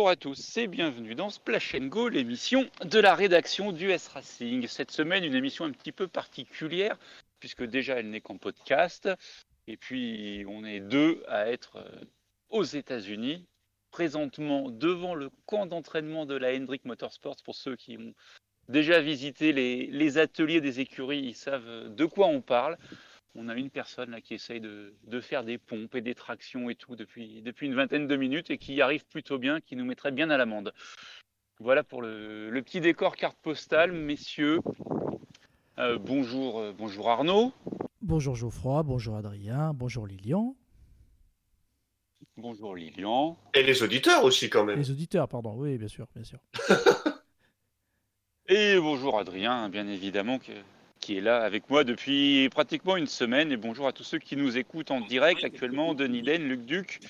Bonjour à tous et bienvenue dans Splash Go, l'émission de la rédaction du S Racing. Cette semaine, une émission un petit peu particulière, puisque déjà elle n'est qu'en podcast. Et puis, on est deux à être euh, aux États-Unis, présentement devant le camp d'entraînement de la Hendrick Motorsports. Pour ceux qui ont déjà visité les, les ateliers des écuries, ils savent de quoi on parle on a une personne là qui essaye de, faire des pompes et des tractions et tout depuis, depuis une vingtaine de minutes et qui y arrive plutôt bien, qui nous mettrait bien à l'amende. Voilà pour le, petit décor carte postale, messieurs. Euh, bonjour, euh, bonjour Arnaud. Bonjour Geoffroy, bonjour Adrien, bonjour Lilian. Bonjour Lilian. Et les auditeurs aussi quand même. Les auditeurs, pardon, oui, bien sûr, bien sûr. et bonjour Adrien, bien évidemment que qui est là avec moi depuis pratiquement une semaine. Et bonjour à tous ceux qui nous écoutent en direct actuellement, Denis Den, Luc Duc,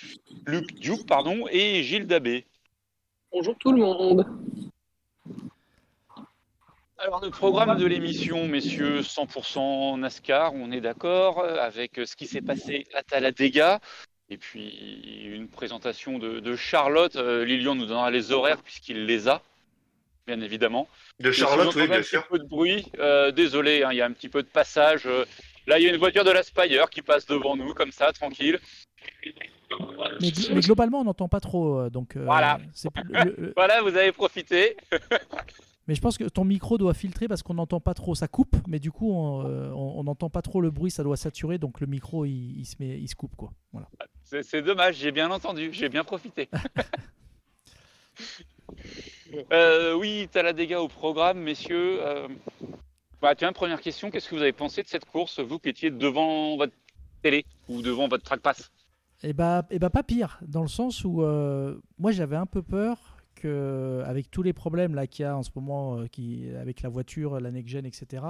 Luc Duc pardon, et Gilles Dabé. Bonjour tout le monde. Alors le programme de l'émission, messieurs, 100% NASCAR, on est d'accord, avec ce qui s'est passé à Talladega. Et puis une présentation de, Charlotte. Euh, Lilian nous donnera les horaires puisqu'il les a, bien évidemment. De Charlotte, oui, bien sûr. Un peu de bruit. Euh, désolé, hein, il y a un petit peu de passage. Euh, là, il y a une voiture de la Spire qui passe devant nous, comme ça, tranquille. Mais, globalement, on n'entend pas trop. Euh, donc, voilà. voilà, vous avez profité. mais je pense que ton micro doit filtrer parce qu'on n'entend pas trop. Ça coupe, mais du coup, on n'entend pas trop le bruit, ça doit saturer. Donc le micro, il, se, met, il se coupe. Quoi. Voilà. C'est dommage, j'ai bien entendu, j'ai bien profité. Euh, oui, as la dégâts au programme, messieurs. Euh, bah, tiens, première question, qu'est-ce que vous avez pensé de cette course, vous qui étiez devant votre télé ou devant votre track pass Eh bah, eh bah, pas pire, dans le sens où euh, moi j'avais un peu peur que, avec tous les problèmes là qu'il y a en ce moment, qui, avec la voiture, la next-gen, etc.,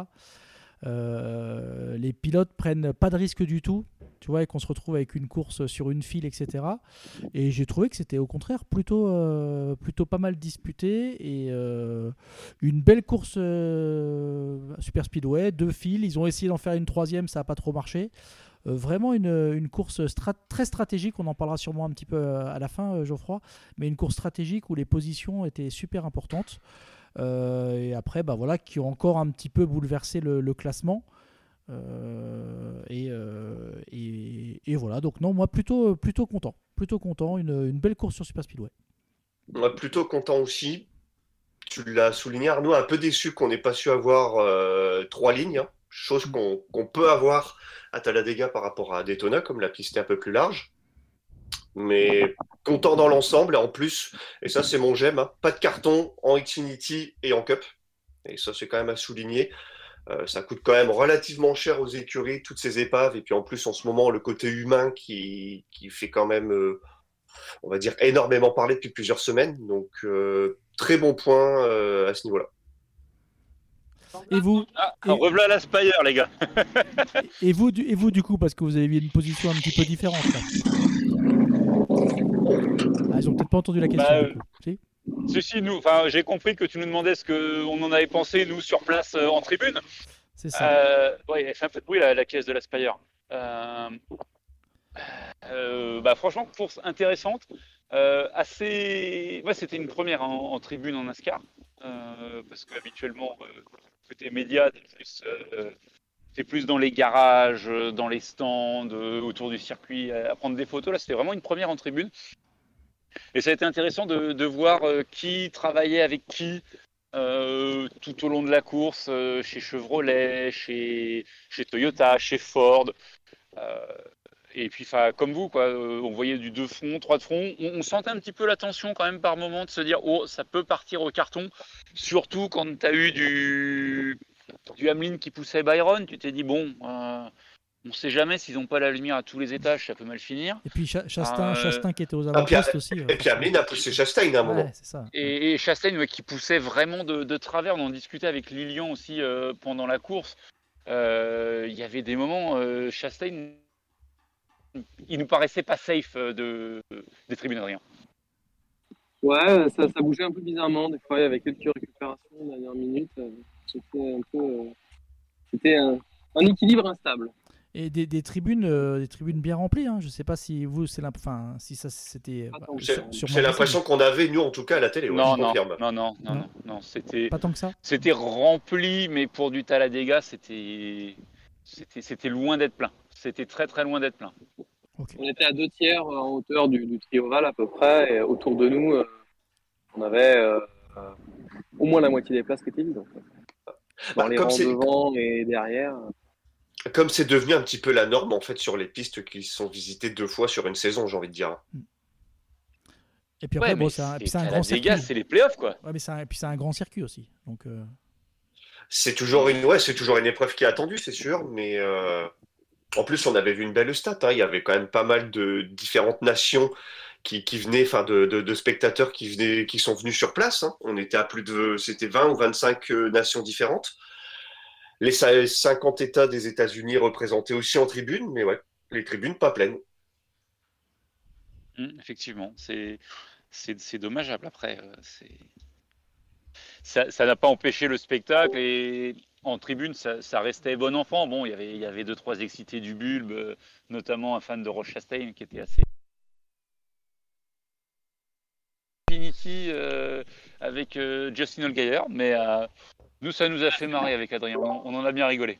les pilotes prennent pas de risque du tout tu vois, et qu'on se retrouve avec une course sur une file, etc. Et j'ai trouvé que c'était au contraire plutôt, euh, plutôt pas mal disputé et euh, une belle course euh, Super Speedway, deux files. Ils ont essayé d'en faire une troisième, ça n'a pas trop marché. vraiment une course très stratégique, on en parlera sûrement un petit peu à la fin, Geoffroy, mais une course stratégique où les positions étaient super importantes. Et après, bah voilà, qui ont encore un petit peu bouleversé le classement. Euh, euh, et, et, voilà, donc non, moi plutôt, plutôt content. Plutôt content, une, une belle course sur Super Speedway. Moi plutôt content aussi. Tu l'as souligné Arnaud, un peu déçu qu'on n'ait pas su avoir euh, trois lignes, hein. chose mm. qu'on peut avoir à Talladega par rapport à Daytona, comme la piste est un peu plus large. Mais content dans l'ensemble, et en plus, et ça c'est mon j'aime, hein, pas de carton en Xfinity et en Cup. Et ça c'est quand même à souligner. Euh, ça coûte quand même relativement cher aux écuries, toutes ces épaves. Et puis en plus, en ce moment, le côté humain qui, qui fait quand même, euh, on va dire, énormément parler depuis plusieurs semaines. Donc, euh, très bon point à ce niveau-là. Et vous ah, Revoilà la Spire, les gars. et, vous, du, et vous, du coup, parce que vous avez une position un petit peu différente. Ah, ils ont peut-être pas entendu la question. Bah, Ceci, nous, enfin, j'ai compris que tu nous demandais ce qu'on en avait pensé, nous, sur place euh, en tribune. C'est ça. Euh, oui, elle fait un peu de bruit, la, caisse de l'Aspire. Euh, euh, bah, franchement, course intéressante. assez. Ouais, c'était une première en, tribune en NASCAR. parce qu'habituellement, côté média, t'es plus, plus dans les garages, dans les stands, autour du circuit, à prendre des photos. Là, c'était vraiment une première en tribune. Et ça a été intéressant de, voir euh, qui travaillait avec qui euh, tout au long de la course, euh, chez Chevrolet, chez, Toyota, chez Ford. et puis, comme vous, quoi, on voyait du deux fronts, trois de front. On, sentait un petit peu la tension quand même par moment de se dire, oh, ça peut partir au carton. Surtout quand tu as eu du, du Hamlin qui poussait Byron, tu t'es dit, bon, on ne sait jamais s'ils n'ont pas la lumière à tous les étages, ça peut mal finir. Et puis Chastain, euh, qui était aux avant aussi. Et puis Ameline a poussé Chastain à un moment. Et, Chastain qui poussait vraiment de, travers. On en discutait avec Lilian aussi euh, pendant la course. Euh, il y avait des moments, Chastain, il nous paraissait pas safe de, des tribunes rien. Ouais, ça, bougeait un peu bizarrement. Des fois, il y avait quelques récupérations dernière minute. C'était un peu. C'était un équilibre instable. Et des, des tribunes, euh, des tribunes bien remplies. Hein. Je sais pas si vous, c'est enfin, si ça c'était. Bah, C'est c'est moi, l'impression qu'on avait, nous, en tout cas, à la télé. ouais, non, non, non, non, non, Non. non, non, c'était Pas tant que ça. c'était rempli, mais pour du Talladega, c'était c'était c'était loin d'être plein. C'était très très loin d'être plein. On était à deux tiers euh, en hauteur du, du trioval à peu près, et autour de nous, euh, on avait euh, euh, au moins la moitié des places qui étaient vides. fait. Dans Bah, les comme rangs c'est- devant et derrière. Comme c'est devenu un petit peu la norme, en fait, sur les pistes qui sont visitées deux fois sur une saison, j'ai envie de dire. Et puis après, Ouais, bon, mais c'est un, grand circuit. C'est les playoffs quoi. Ouais, mais c'est un, puis c'est un grand circuit aussi. Donc, euh, C'est toujours une, ouais, c'est toujours une épreuve qui est attendue, c'est sûr, mais euh, en plus, on avait vu une belle stat. hein. Il y avait quand même pas mal de différentes nations qui, qui venaient, enfin, de, de- de spectateurs qui venaient, qui sont venus sur place. hein. On était à plus de, c'était 20 ou 25 euh, nations différentes. Les cin- 50 États des États-Unis représentés aussi en tribune, mais ouais, les tribunes pas pleines. Hum, effectivement, c'est dommageable. Après, euh, ça n'a pas empêché le spectacle et en tribune, ça, restait bon enfant. Bon, il y avait il y avait deux trois excités du bulbe, euh, notamment un fan de Roche Chastain qui était assez Infinity euh, avec euh, Justin mais nous ça nous a fait marrer avec Adrien. On, on en a bien rigolé.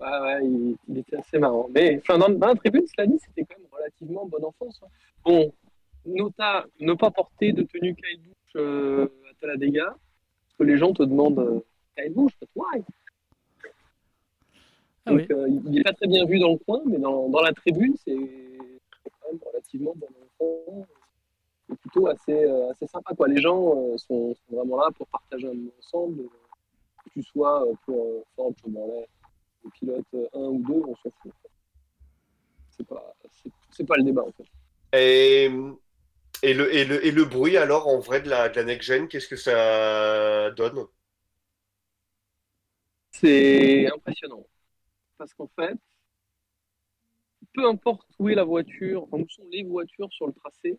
Ouais, ouais, il, il était assez marrant. Mais enfin, dans, dans la tribune, cela dit, c'était quand même relativement bonne enfance. hein. Bon, nota, ne pas porter de tenue Kyle Busch euh, à Talladega, parce que les gens te demandent euh, but why? Ah Donc, oui. euh, il n'est pas très bien vu dans le coin, mais dans, dans la tribune, c'est quand même relativement bon enfant. C'est plutôt assez, euh, assez sympa. Quoi. Les gens euh, sont, sont vraiment là pour partager un moment ensemble. Euh, Que tu sois euh, pour euh, Ford, Chevrolet, le pilote 1 ou 2, on s'en fout. C'est pas, c'est pas le débat en fait. Et, et, le, et, le, et le bruit, alors, en vrai, de la, de la next-gen, qu'est-ce que ça donne? C'est impressionnant. Parce qu'en fait, peu importe où est la voiture, enfin, où sont les voitures sur le tracé,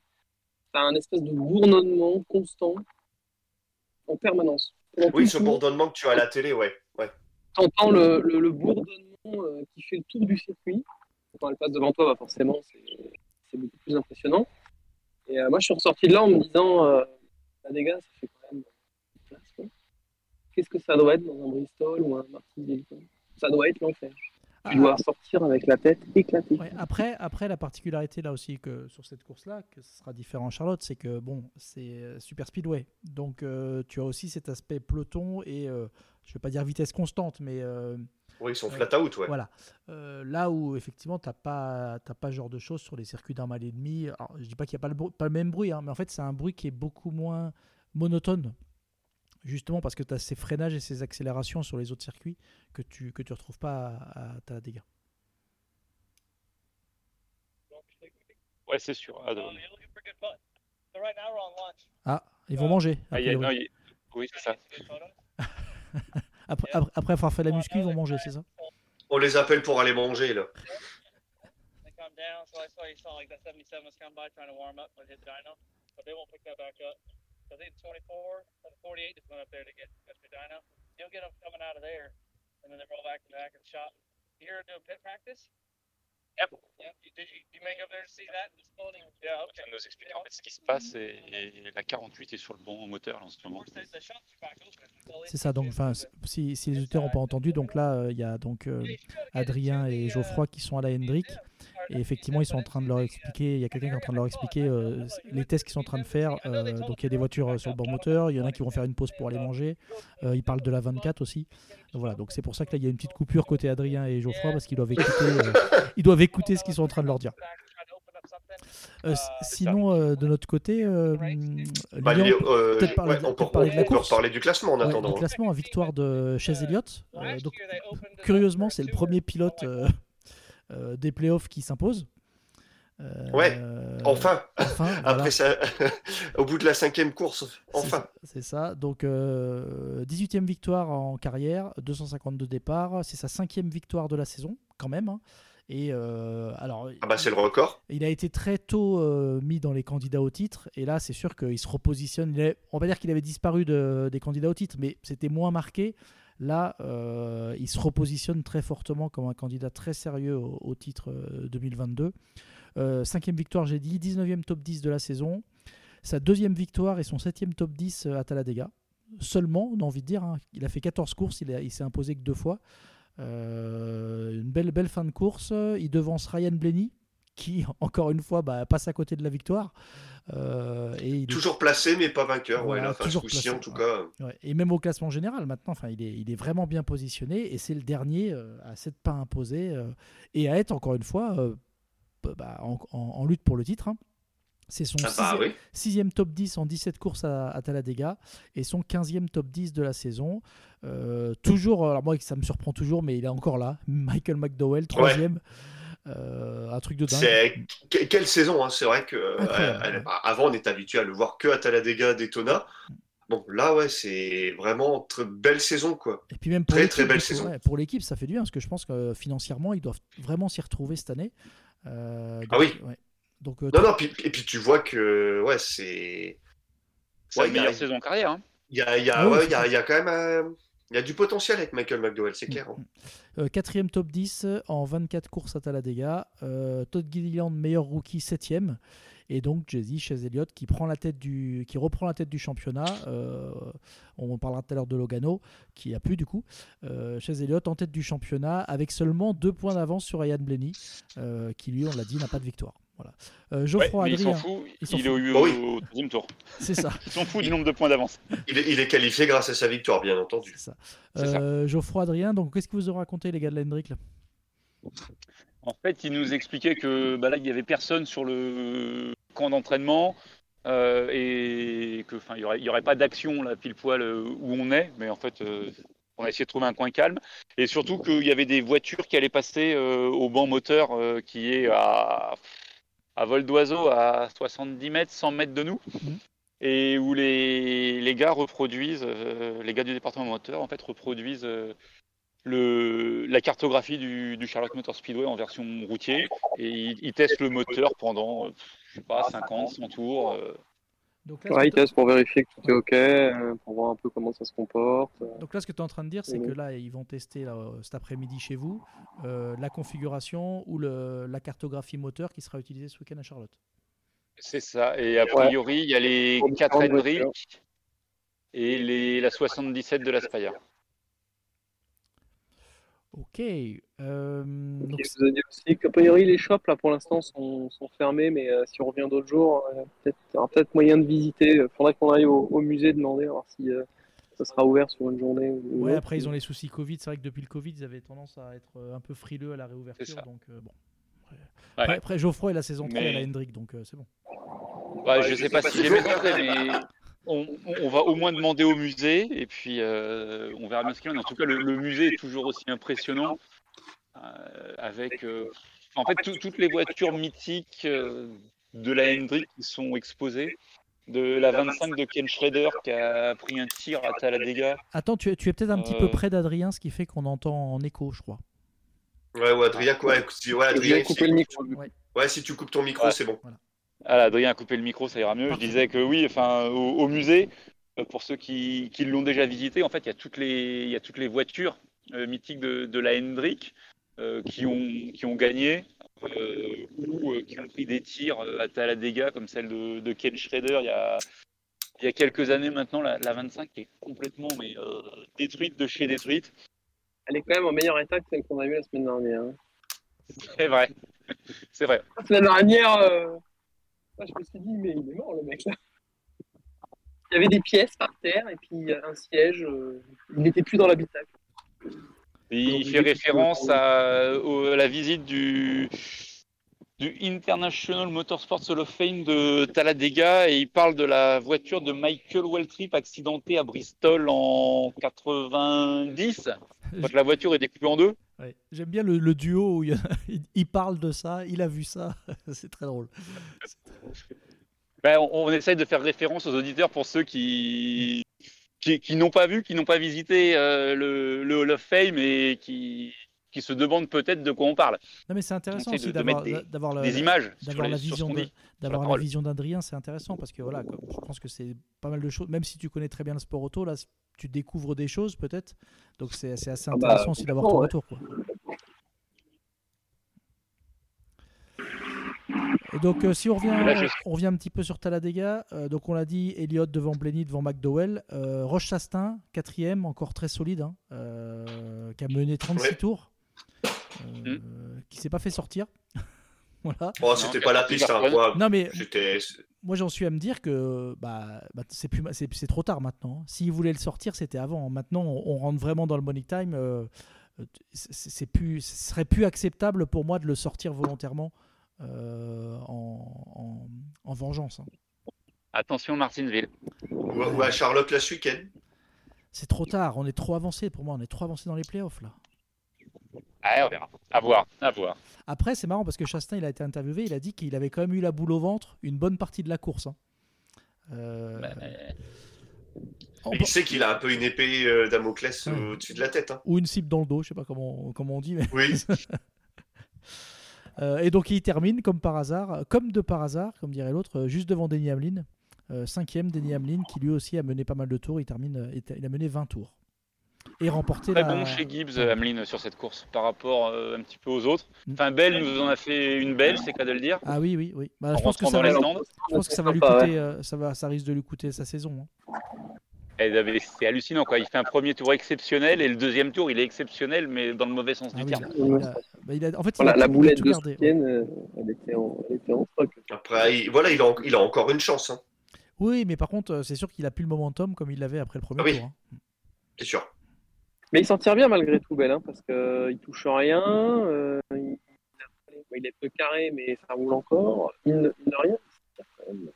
tu as un espèce de bourdonnement constant en permanence. Pendant Oui, ce tour, bourdonnement que tu as à la télé, ouais. ouais. T'entends le, le, le bourdonnement euh, qui fait le tour du circuit. Quand elle passe devant toi, bah forcément, c'est beaucoup plus impressionnant. Et euh, moi, je suis ressorti de là en me disant, euh, la dégâts, ça fait quand même une place. Qu'est-ce que ça doit être dans un Bristol ou un Martinsville quoi Ça doit être l'enfer. Ah, Tu dois sortir avec la tête éclatée. Ouais, après, après, la particularité là aussi que sur cette course-là, que ce sera différent en Charlotte, c'est que bon, c'est euh, super speedway, donc euh, tu as aussi cet aspect peloton et euh, je vais pas dire vitesse constante, mais euh, Oui, ils sont flat out, ouais. voilà. Euh, là où effectivement t'as pas t'as pas ce genre de choses sur les circuits d'un mal et demi. Alors, je dis pas qu'il n'y a pas le, pas le même bruit, hein, mais en fait c'est un bruit qui est beaucoup moins monotone. Justement parce que tu as ces freinages et ces accélérations sur les autres circuits que tu que tu retrouves pas à, à ta dégâts. Ouais, c'est sûr. Ah, Ah, ils vont manger. ah, il y a- priori. non, il- Oui, c'est ça. Après, après, après avoir fait la muscu, ils vont manger, c'est ça? On les appelle pour aller manger, là. So I saw you saw like that 77 was coming by trying to warm up with his dyno, but they won't pick that back up. So I think 24 or 48 just went up there to get Mr. Dyno. You'll get them coming out of there, and then they roll back to the back of the shop. You here doing pit practice? Yep. Yep. You, did you, you make up there to see that? This building? Yeah. Ça Okay. nous explique en fait ce qui se passe et, et la 48 est sur le bon moteur là, en ce moment. C'est ça. Donc, enfin, si, si les auditeurs n'ont pas entendu, donc là, euh, il y a donc euh, Adrien et Geoffroy qui sont à la Hendrick. Et effectivement, ils sont en train de leur expliquer, il y a quelqu'un qui est en train de leur expliquer euh, les tests qu'ils sont en train de faire. Euh, donc il y a des voitures euh, sur le bord moteur, il y en a qui vont faire une pause pour aller manger. Euh, ils parlent de la 24 aussi. Donc voilà, donc c'est pour ça que là, il y a une petite coupure côté Adrien et Geoffroy parce qu'ils doivent écouter, ils doivent écouter ce qu'ils sont en train de leur dire. Euh, sinon, euh, de notre côté, euh, Bah, Léo, euh, peut-être parler ouais, on peut, parler de la on peut course. reparler du classement en ouais, attendant. du hein. classement, victoire de Chase Elliott. Donc, curieusement, c'est le premier pilote des playoffs qui s'impose. Euh, Ouais, Enfin, enfin, voilà. après ça, au bout de la cinquième course, enfin. C'est ça. Donc, euh, 18e victoire en carrière, 252 départs. C'est sa cinquième victoire de la saison, quand même. hein. Et euh, alors, Ah bah c'est le record. il a été très tôt euh, mis dans les candidats au titre. Et là, c'est sûr qu'il se repositionne. Il on va dire qu'il avait disparu de- des candidats au titre, mais c'était moins marqué. Là, euh, il se repositionne très fortement comme un candidat très sérieux au, titre euh, 2022. Euh, cinquième victoire, j'ai dit, 19e top 10 de la saison. Sa deuxième victoire et son septième top 10 à Talladega. Seulement, on a envie de dire, hein, il a fait 14 courses, il, s'est imposé que deux fois. Euh, une belle, belle fin de course. Il devance Ryan Blaney, qui, encore une fois, bah, passe à côté de la victoire. Euh, et il est- Toujours placé, mais pas vainqueur. Voilà, ouais, là, enfin, ce toujours placé, en tout ouais. cas. Ouais, et même au classement général maintenant, enfin, il, est, il est vraiment bien positionné et c'est le dernier euh, à s'être pas imposé euh, et à être encore une fois bah, en, en- en lutte pour le titre. hein. C'est son Ah bah sixième, oui. sixième top 10 en 17 courses à, à Talladega et son 15e top 10 de la saison. Toujours, alors moi ça me surprend toujours, mais il est encore là. Michael McDowell, troisième. Euh, un truc de dingue. C'est que- quelle saison, hein, c'est vrai que euh, ouais. avant on était habitué à le voir que à Talladega, Daytona. Bon, là ouais, c'est vraiment très belle saison quoi. Et puis même pour Très, très belle saison. ouais, pour l'équipe, ça fait du bien parce que je pense que euh, financièrement, ils doivent vraiment s'y retrouver cette année. Euh, Ah oui. ouais. Donc, euh, Non non, puis, et puis tu vois que ouais, c'est C'est Ouais, la il y a- meilleure saison en carrière. hein. il y a, il y a, Ah ouais, y a, il y a quand même euh, il y a du potentiel avec Michael McDowell, c'est clair. hein. Euh, quatrième top 10 en 24 courses à Talladega. Euh, Todd Gilliland, meilleur rookie, septième. Et donc Jay-Z, chez Elliott, qui, prend la tête du, qui reprend la tête du championnat. Euh, on parlera tout à l'heure de Logano, qui a plus du coup. Euh, chez Elliott, en tête du championnat, avec seulement deux points d'avance sur Ryan Blaney, qui lui, on l'a dit, n'a pas de victoire. Voilà. Euh, Ouais, Geoffroy mais il s'en Adrien, fout. il Il est fout. au, oui. au deuxième tour. c'est ça. Il s'en fout du nombre de points d'avance. Il est, il est qualifié grâce à sa victoire, bien entendu. C'est ça. C'est ça. Euh, Geoffroy Adrien, donc qu'est-ce que vous aurez raconté les gars de l'Hendrick là? En fait, il nous expliquait que bah là, il n'y avait personne sur le camp d'entraînement euh, et que, enfin, il n'y aurait, il y aurait pas d'action là pile poil euh, où on est. Mais en fait, euh, on a essayé de trouver un coin calme et surtout qu'il y avait des voitures qui allaient passer euh, au banc moteur euh, qui est à, à vol d'oiseau à 70 mètres, 100 mètres de nous. Mhm. Et où les, les gars reproduisent, euh, les gars du département moteur en fait reproduisent euh, le, la cartographie du, du Charlotte Motor Speedway en version routier et ils, ils testent le moteur pendant, je sais pas, 50, 100 tours. euh. Donc là, Ouais, pour vérifier que tout est OK, euh, pour voir un peu comment ça se comporte. Donc là, ce que tu es en train de dire, c'est Mhm. que là, ils vont tester là, euh, cet après-midi chez vous euh, la configuration ou le- la cartographie moteur qui sera utilisée ce week-end à Charlotte. C'est ça. Et a priori, il y a les Pour 4 différentes Hendrick et les, la 77 de la Spire. Ok. euh, donc, vous a dit aussi qu'a priori, les shops, là, pour l'instant, sont, sont fermés, mais euh, si on revient d'autres jours, euh, peut-être, il y aura peut-être moyen de visiter. Il faudrait qu'on aille au, au musée demander, voir si euh, ça sera ouvert sur une journée. Ou ouais, après, ils ont les soucis Covid. C'est vrai que depuis le Covid, ils avaient tendance à être euh, un peu frileux à la réouverture. C'est ça. Donc, euh, bon. Après, Ouais. après, après, Geoffroy, il a ses entrées Mais- à la Hendrick, donc euh, c'est bon. Ouais, Ouais, je je sais sais pas pas si j'ai mes mais on, on va au moins demander au musée et puis euh, on verra bien ce qu'il y en a. En tout cas, le, le musée est toujours aussi impressionnant euh, avec euh, en fait tout- toutes les voitures mythiques euh, de la Hendrick qui sont exposées. De la 25 de Ken Schrader qui a pris un tir à Talladega. Attends, tu es, tu es peut-être un petit Euh. peu près d'Adrien, ce qui fait qu'on entend en écho, je crois. Ouais, ouais, Adrien, ouais, Adrien, si, le micro. Ouais. ouais, si tu coupes ton micro, Ouais. c'est bon. Ah, Adrien a coupé le micro, ça ira mieux. Je disais que oui, enfin, au, au musée, euh, pour ceux qui, qui l'ont déjà visité, en fait, il y a toutes les, il y a toutes les voitures euh, mythiques de, de la Hendrick euh, qui, ont, qui ont gagné euh, ou euh, qui ont pris des tirs à Talladega, comme celle de, de Ken Schrader il y a, il y a quelques années maintenant, la, la 25 qui est complètement mais, euh, détruite de chez détruite. Elle est quand même en meilleur état que celle qu'on a vue la semaine dernière. hein. C'est vrai. C'est vrai. La semaine dernière, euh, moi, je me suis dit, mais il est mort le mec là. Il y avait des pièces par terre et puis un siège. euh, il n'était plus dans l'habitacle. Il fait référence euh, à, la visite du, du International Motorsports Hall of Fame de Talladega et il parle de la voiture de Michael Waltrip accidentée à Bristol en 90. Quand la voiture est découpée en deux. Ouais. J'aime bien le, duo où il, parle de ça, il a vu ça, c'est très drôle. Ben, on, on essaye de faire référence aux auditeurs pour ceux qui, qui, n'ont pas vu, qui n'ont pas visité euh, le Hall of Fame et qui, qui se demandent peut-être de quoi on parle. Non, mais c'est intéressant aussi de- de d'avoir mettre des- d'avoir la- Des images d'avoir les- la vision qu'on de- dit. d'avoir la vision d'Adrien, c'est intéressant parce que voilà, je pense que c'est pas mal de choses. Même si tu connais très bien le sport auto, là, tu découvres des choses peut-être. Donc c'est c'est assez Ah bah, intéressant aussi d'avoir ton retour. Quoi. Et donc euh, si on revient, Là, je- on revient un petit peu sur Talladega, euh, donc on l'a dit, Elliott devant Blenny, devant McDowell, euh, Roche Chastain, quatrième, encore très solide, hein, euh, qui a mené 36 Ouais. tours, euh, qui s'est pas fait sortir. voilà. Oh, c'était pas la piste, hein, moi. Non mais J'étais. moi j'en suis à me dire que bah, bah, c'est plus ma- c'est c'est trop tard maintenant. S'ils voulaient le sortir, c'était avant. Maintenant, on, on rentre vraiment dans le money time. euh, c'est c'est plus, ce serait plus acceptable pour moi de le sortir volontairement euh, en, en- en vengeance. hein. Attention Martinsville. Ou, ou à Charlotte là ce week-end. C'est trop tard. On est trop avancé pour moi. On est trop avancé dans les playoffs là. Ah, on verra. À voir, à voir. Après, c'est marrant parce que Chastain, il a été interviewé. Il a dit qu'il avait quand même eu la boule au ventre une bonne partie de la course. hein. Euh, Bah, Mais il sait qu'il a un peu une épée euh, Damoclès Ouais. au-dessus de la tête. hein. ou une cible dans le dos, je sais pas comment, comment on dit. Mais... Oui. Euh, et donc il termine comme par hasard, comme de par hasard, comme dirait l'autre, euh, juste devant Denny Hamlin. Euh, cinquième, Denny Hamlin, qui lui aussi a mené pas mal de tours. Il, termine, euh, il a- il a mené 20 tours. Et remporté Très la... bon chez Gibbs, Ameline, sur cette course par rapport euh, un petit peu aux autres. Mm. Enfin, Bell nous en a fait une belle, c'est qu'à de le dire. Ah oui, oui, oui. Bah, je pense que, ça va, lui- stands. je pense que ça va lui Sympa, ouais. coûter, euh, ça, va, ça risque de lui coûter sa saison. hein. C'est hallucinant, quoi. Il fait un premier tour exceptionnel et le deuxième tour, il est exceptionnel, mais dans le mauvais sens Ah du oui, terme. il a- il a- bah, il a- en fait, il Voilà, a la boulette de gardé, ouais. Soutienne, euh, elle était en, elle était en stock. Après, il, voilà, il a, il a encore une chance, hein, Oui, mais par contre, c'est sûr qu'il a plus le momentum comme il l'avait après le premier Ah oui. tour. hein. c'est sûr. Mais il s'en tire bien malgré tout, Bell, hein, parce qu'il touche rien. euh, il, il est peu carré, mais ça roule encore. Il ne, il ne rien. il s'en tire quand même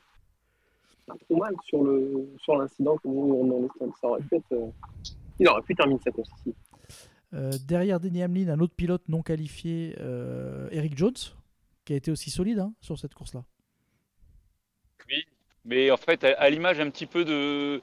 pas trop mal sur le sur l'incident comme nous dans les stands. Ça aurait pu être, euh, il aurait pu terminer sa course ici. Euh, derrière Denny Hamlin, un autre pilote non qualifié, euh, Eric Jones, qui a été aussi solide hein, sur cette course-là. Oui, mais en fait, à, à l'image un petit peu de,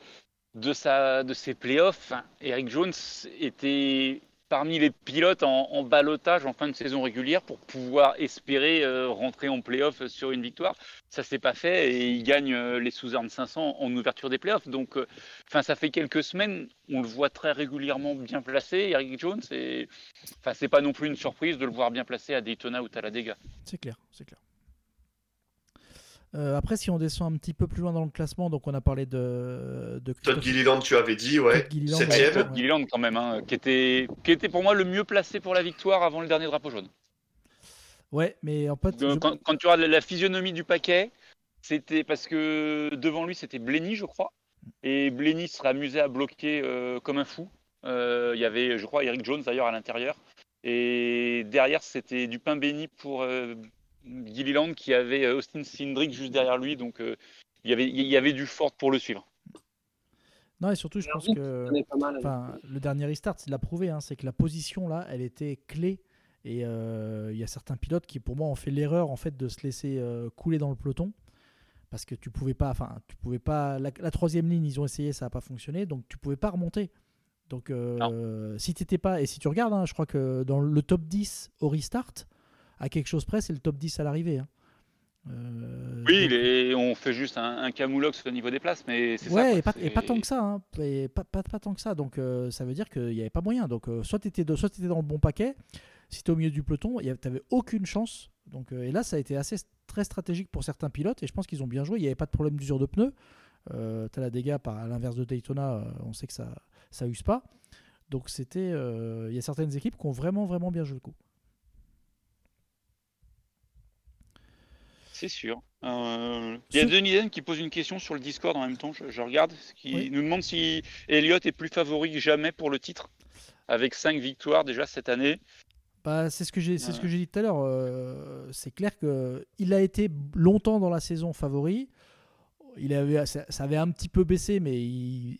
de, sa, de ses playoffs, hein, Eric Jones était parmi les pilotes en, en balotage en fin de saison régulière pour pouvoir espérer euh, rentrer en playoff sur une victoire. Ça s'est pas fait et il gagne euh, les Suzanne 500 en ouverture des playoffs. Donc, euh, ça fait quelques semaines, on le voit très régulièrement bien placé, Eric Jones. Et enfin, c'est pas non plus une surprise de le voir bien placé à Daytona ou Talladega. C'est clair, c'est clair. Euh, après, si on descend un petit peu plus loin dans le classement, donc on a parlé de, de Todd Gilliland, tu avais dit, ouais. Todd Gilliland, Septième. ouais. Todd Gilliland quand même, hein, qui, était, qui était pour moi le mieux placé pour la victoire avant le dernier drapeau jaune. Ouais, mais en fait, Euh, je- Quand, quand tu regardes la physionomie du paquet, c'était parce que devant lui c'était Blenny, je crois, et Blenny serait amusé à bloquer euh, comme un fou. Euh, Il y avait, je crois, Eric Jones d'ailleurs à l'intérieur, et derrière c'était du pain béni pour euh, Gilliland qui avait euh, Austin Cindric juste derrière lui, donc euh, il y avait, il y avait du fort pour le suivre. non, et surtout, je pense que enfin, le dernier restart, il l'a prouvé, hein, c'est que la position là, elle était clé. Et euh, il y a certains pilotes qui, pour moi, ont fait l'erreur en fait de se laisser euh, couler dans le peloton parce que tu pouvais pas, enfin, tu pouvais pas. La, la troisième ligne, ils ont essayé, ça n'a pas fonctionné, donc tu pouvais pas remonter. Donc, euh, si t'étais pas, et si tu regardes, hein, je crois que dans le top 10 au restart, à quelque chose près, c'est le top 10 à l'arrivée. hein. Euh, Oui, donc- les- on fait juste un, un camoulox au niveau des places, mais c'est ça. Ouais, quoi, et, pas, et tant que ça, hein. et pas, pas, pas tant que ça. Donc euh, ça veut dire qu'il n'y avait pas moyen. Donc euh, soit tu étais, dans le bon paquet, si tu es au milieu du peloton, tu n'avais aucune chance. Donc, et là, ça a été assez très stratégique pour certains pilotes, et je pense qu'ils ont bien joué. Il n'y avait pas de problème d'usure de pneus. Tu as la dégâts, par, à l'inverse de Daytona, on sait que ça ça use pas. Donc c'était, il y a certaines équipes qui ont vraiment, vraiment bien joué le coup. C'est sûr. Euh, Il y a Denis Den qui pose une question sur le Discord en même temps, je, je regarde, qui Oui. nous demande si Elliott est plus favori que jamais pour le titre, avec 5 victoires déjà cette année. Bah, c'est ce que j'ai, c'est ce Ouais. que j'ai dit tout à l'heure. euh, c'est clair que il a été longtemps dans la saison favori. Il avait, ça, ça avait un petit peu baissé, mais il-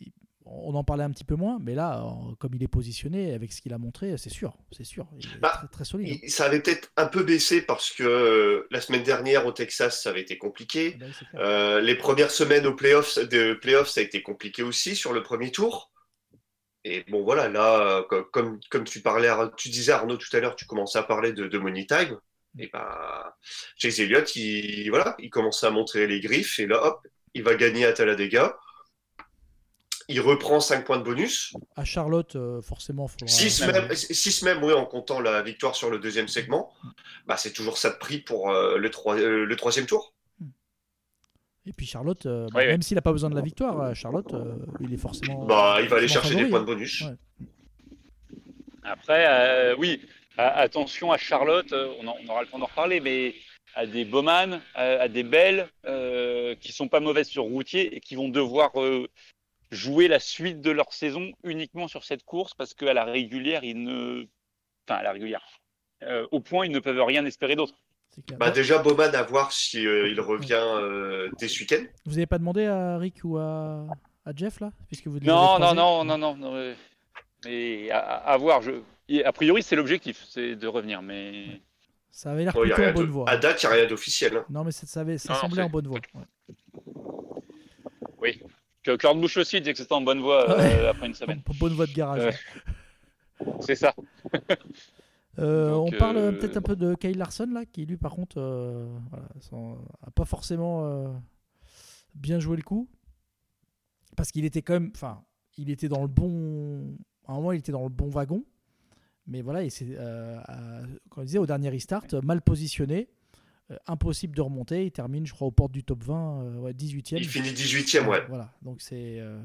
on en parlait un petit peu moins. Mais là, comme il est positionné, avec ce qu'il a montré, c'est sûr, c'est sûr, il est Bah, très, très solide. Il- ça avait peut-être un peu baissé parce que euh, la semaine dernière au Texas, ça avait été compliqué. Ah bah clair. Euh, les premières semaines aux playoffs, de playoffs, ça a été compliqué aussi sur le premier tour. Et bon, voilà, là, co- comme, comme tu parlais, tu disais Arnaud tout à l'heure, tu commençais à parler de, de Money Time. Et ben, Chase Elliott, il, voilà, il commence à montrer les griffes et là, hop, il va gagner à Talladega. Il reprend 5 points de bonus. À Charlotte, euh, forcément, il faudra. 6 même, six même, oui, en comptant la victoire sur le deuxième segment. Bah, c'est toujours ça de prix pour euh, le, troi- euh, le troisième tour. Et puis Charlotte, bah, même s'il n'a pas besoin de la victoire, Charlotte, euh, il est forcément. Bah, il va aller chercher des points hein. de bonus. Ouais. Après, euh, oui, attention à Charlotte, on, en- on aura le temps d'en reparler, mais à des Bowman, à, à des Belles, euh, qui sont pas mauvaises sur routier et qui vont devoir euh, jouer la suite de leur saison uniquement sur cette course parce qu'à la régulière, ils ne. Enfin, à la régulière. Euh, au point, ils ne peuvent rien espérer d'autre. Bah, déjà, Bowman, à voir si euh, il revient euh, dès ce week-end. Vous n'avez pas demandé à Rick ou à, à Jeff là? Puisque vous Non, non, non, non, non, non. euh, Mais à, à voir. Je... A priori, c'est l'objectif, c'est de revenir. Mais Ça avait l'air plutôt en bonne de- voie. À date, il n'y a rien d'officiel. hein. Non, mais ça, ça, avait- ça Non, semblait en bonne voie. ouais. Que Claude Bouche aussi disait que c'était en bonne voie euh, Ouais. après une semaine. Bonne voie de garage. C'est ça. Euh, Donc, on parle euh, peut-être un peu de Kyle Larson là, qui lui par contre euh, voilà, sans- a pas forcément bien joué le coup, parce qu'il était quand même, enfin, il était dans le bon, à un moment il était dans le bon wagon, mais voilà, et c'est, comme on disait au dernier restart, mal positionné, impossible de remonter, il termine, je crois, aux portes du top 20, euh, ouais, 18e. Il finit 18e, ouais. Voilà, donc c'est euh,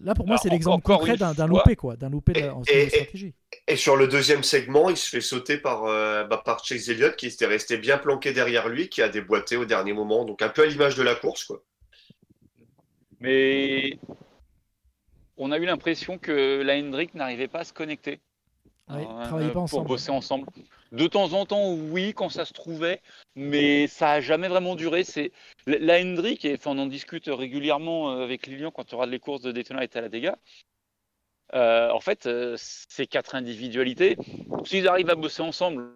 là pour moi c'est en- l'exemple concret d'un, loupé quoi, d'un loupé en Et- et- stratégie. Et sur le deuxième segment, il se fait sauter par, euh, bah, par Chase Elliott qui était resté bien planqué derrière lui, qui a déboîté au dernier moment. Donc un peu à l'image de la course. Quoi. Mais on a eu l'impression que la Hendrick n'arrivait pas à se connecter. Ouais, euh, travaillez pas pour ensemble. bosser ensemble. De temps en temps, oui, quand ça se trouvait, mais ça a jamais vraiment duré. C'est la- Hendrick, et enfin, on en discute régulièrement euh, avec Lilian quand on regarde les courses de Daytona et Talladega. Euh, en fait, euh, ces quatre individualités, s'ils arrivent à bosser ensemble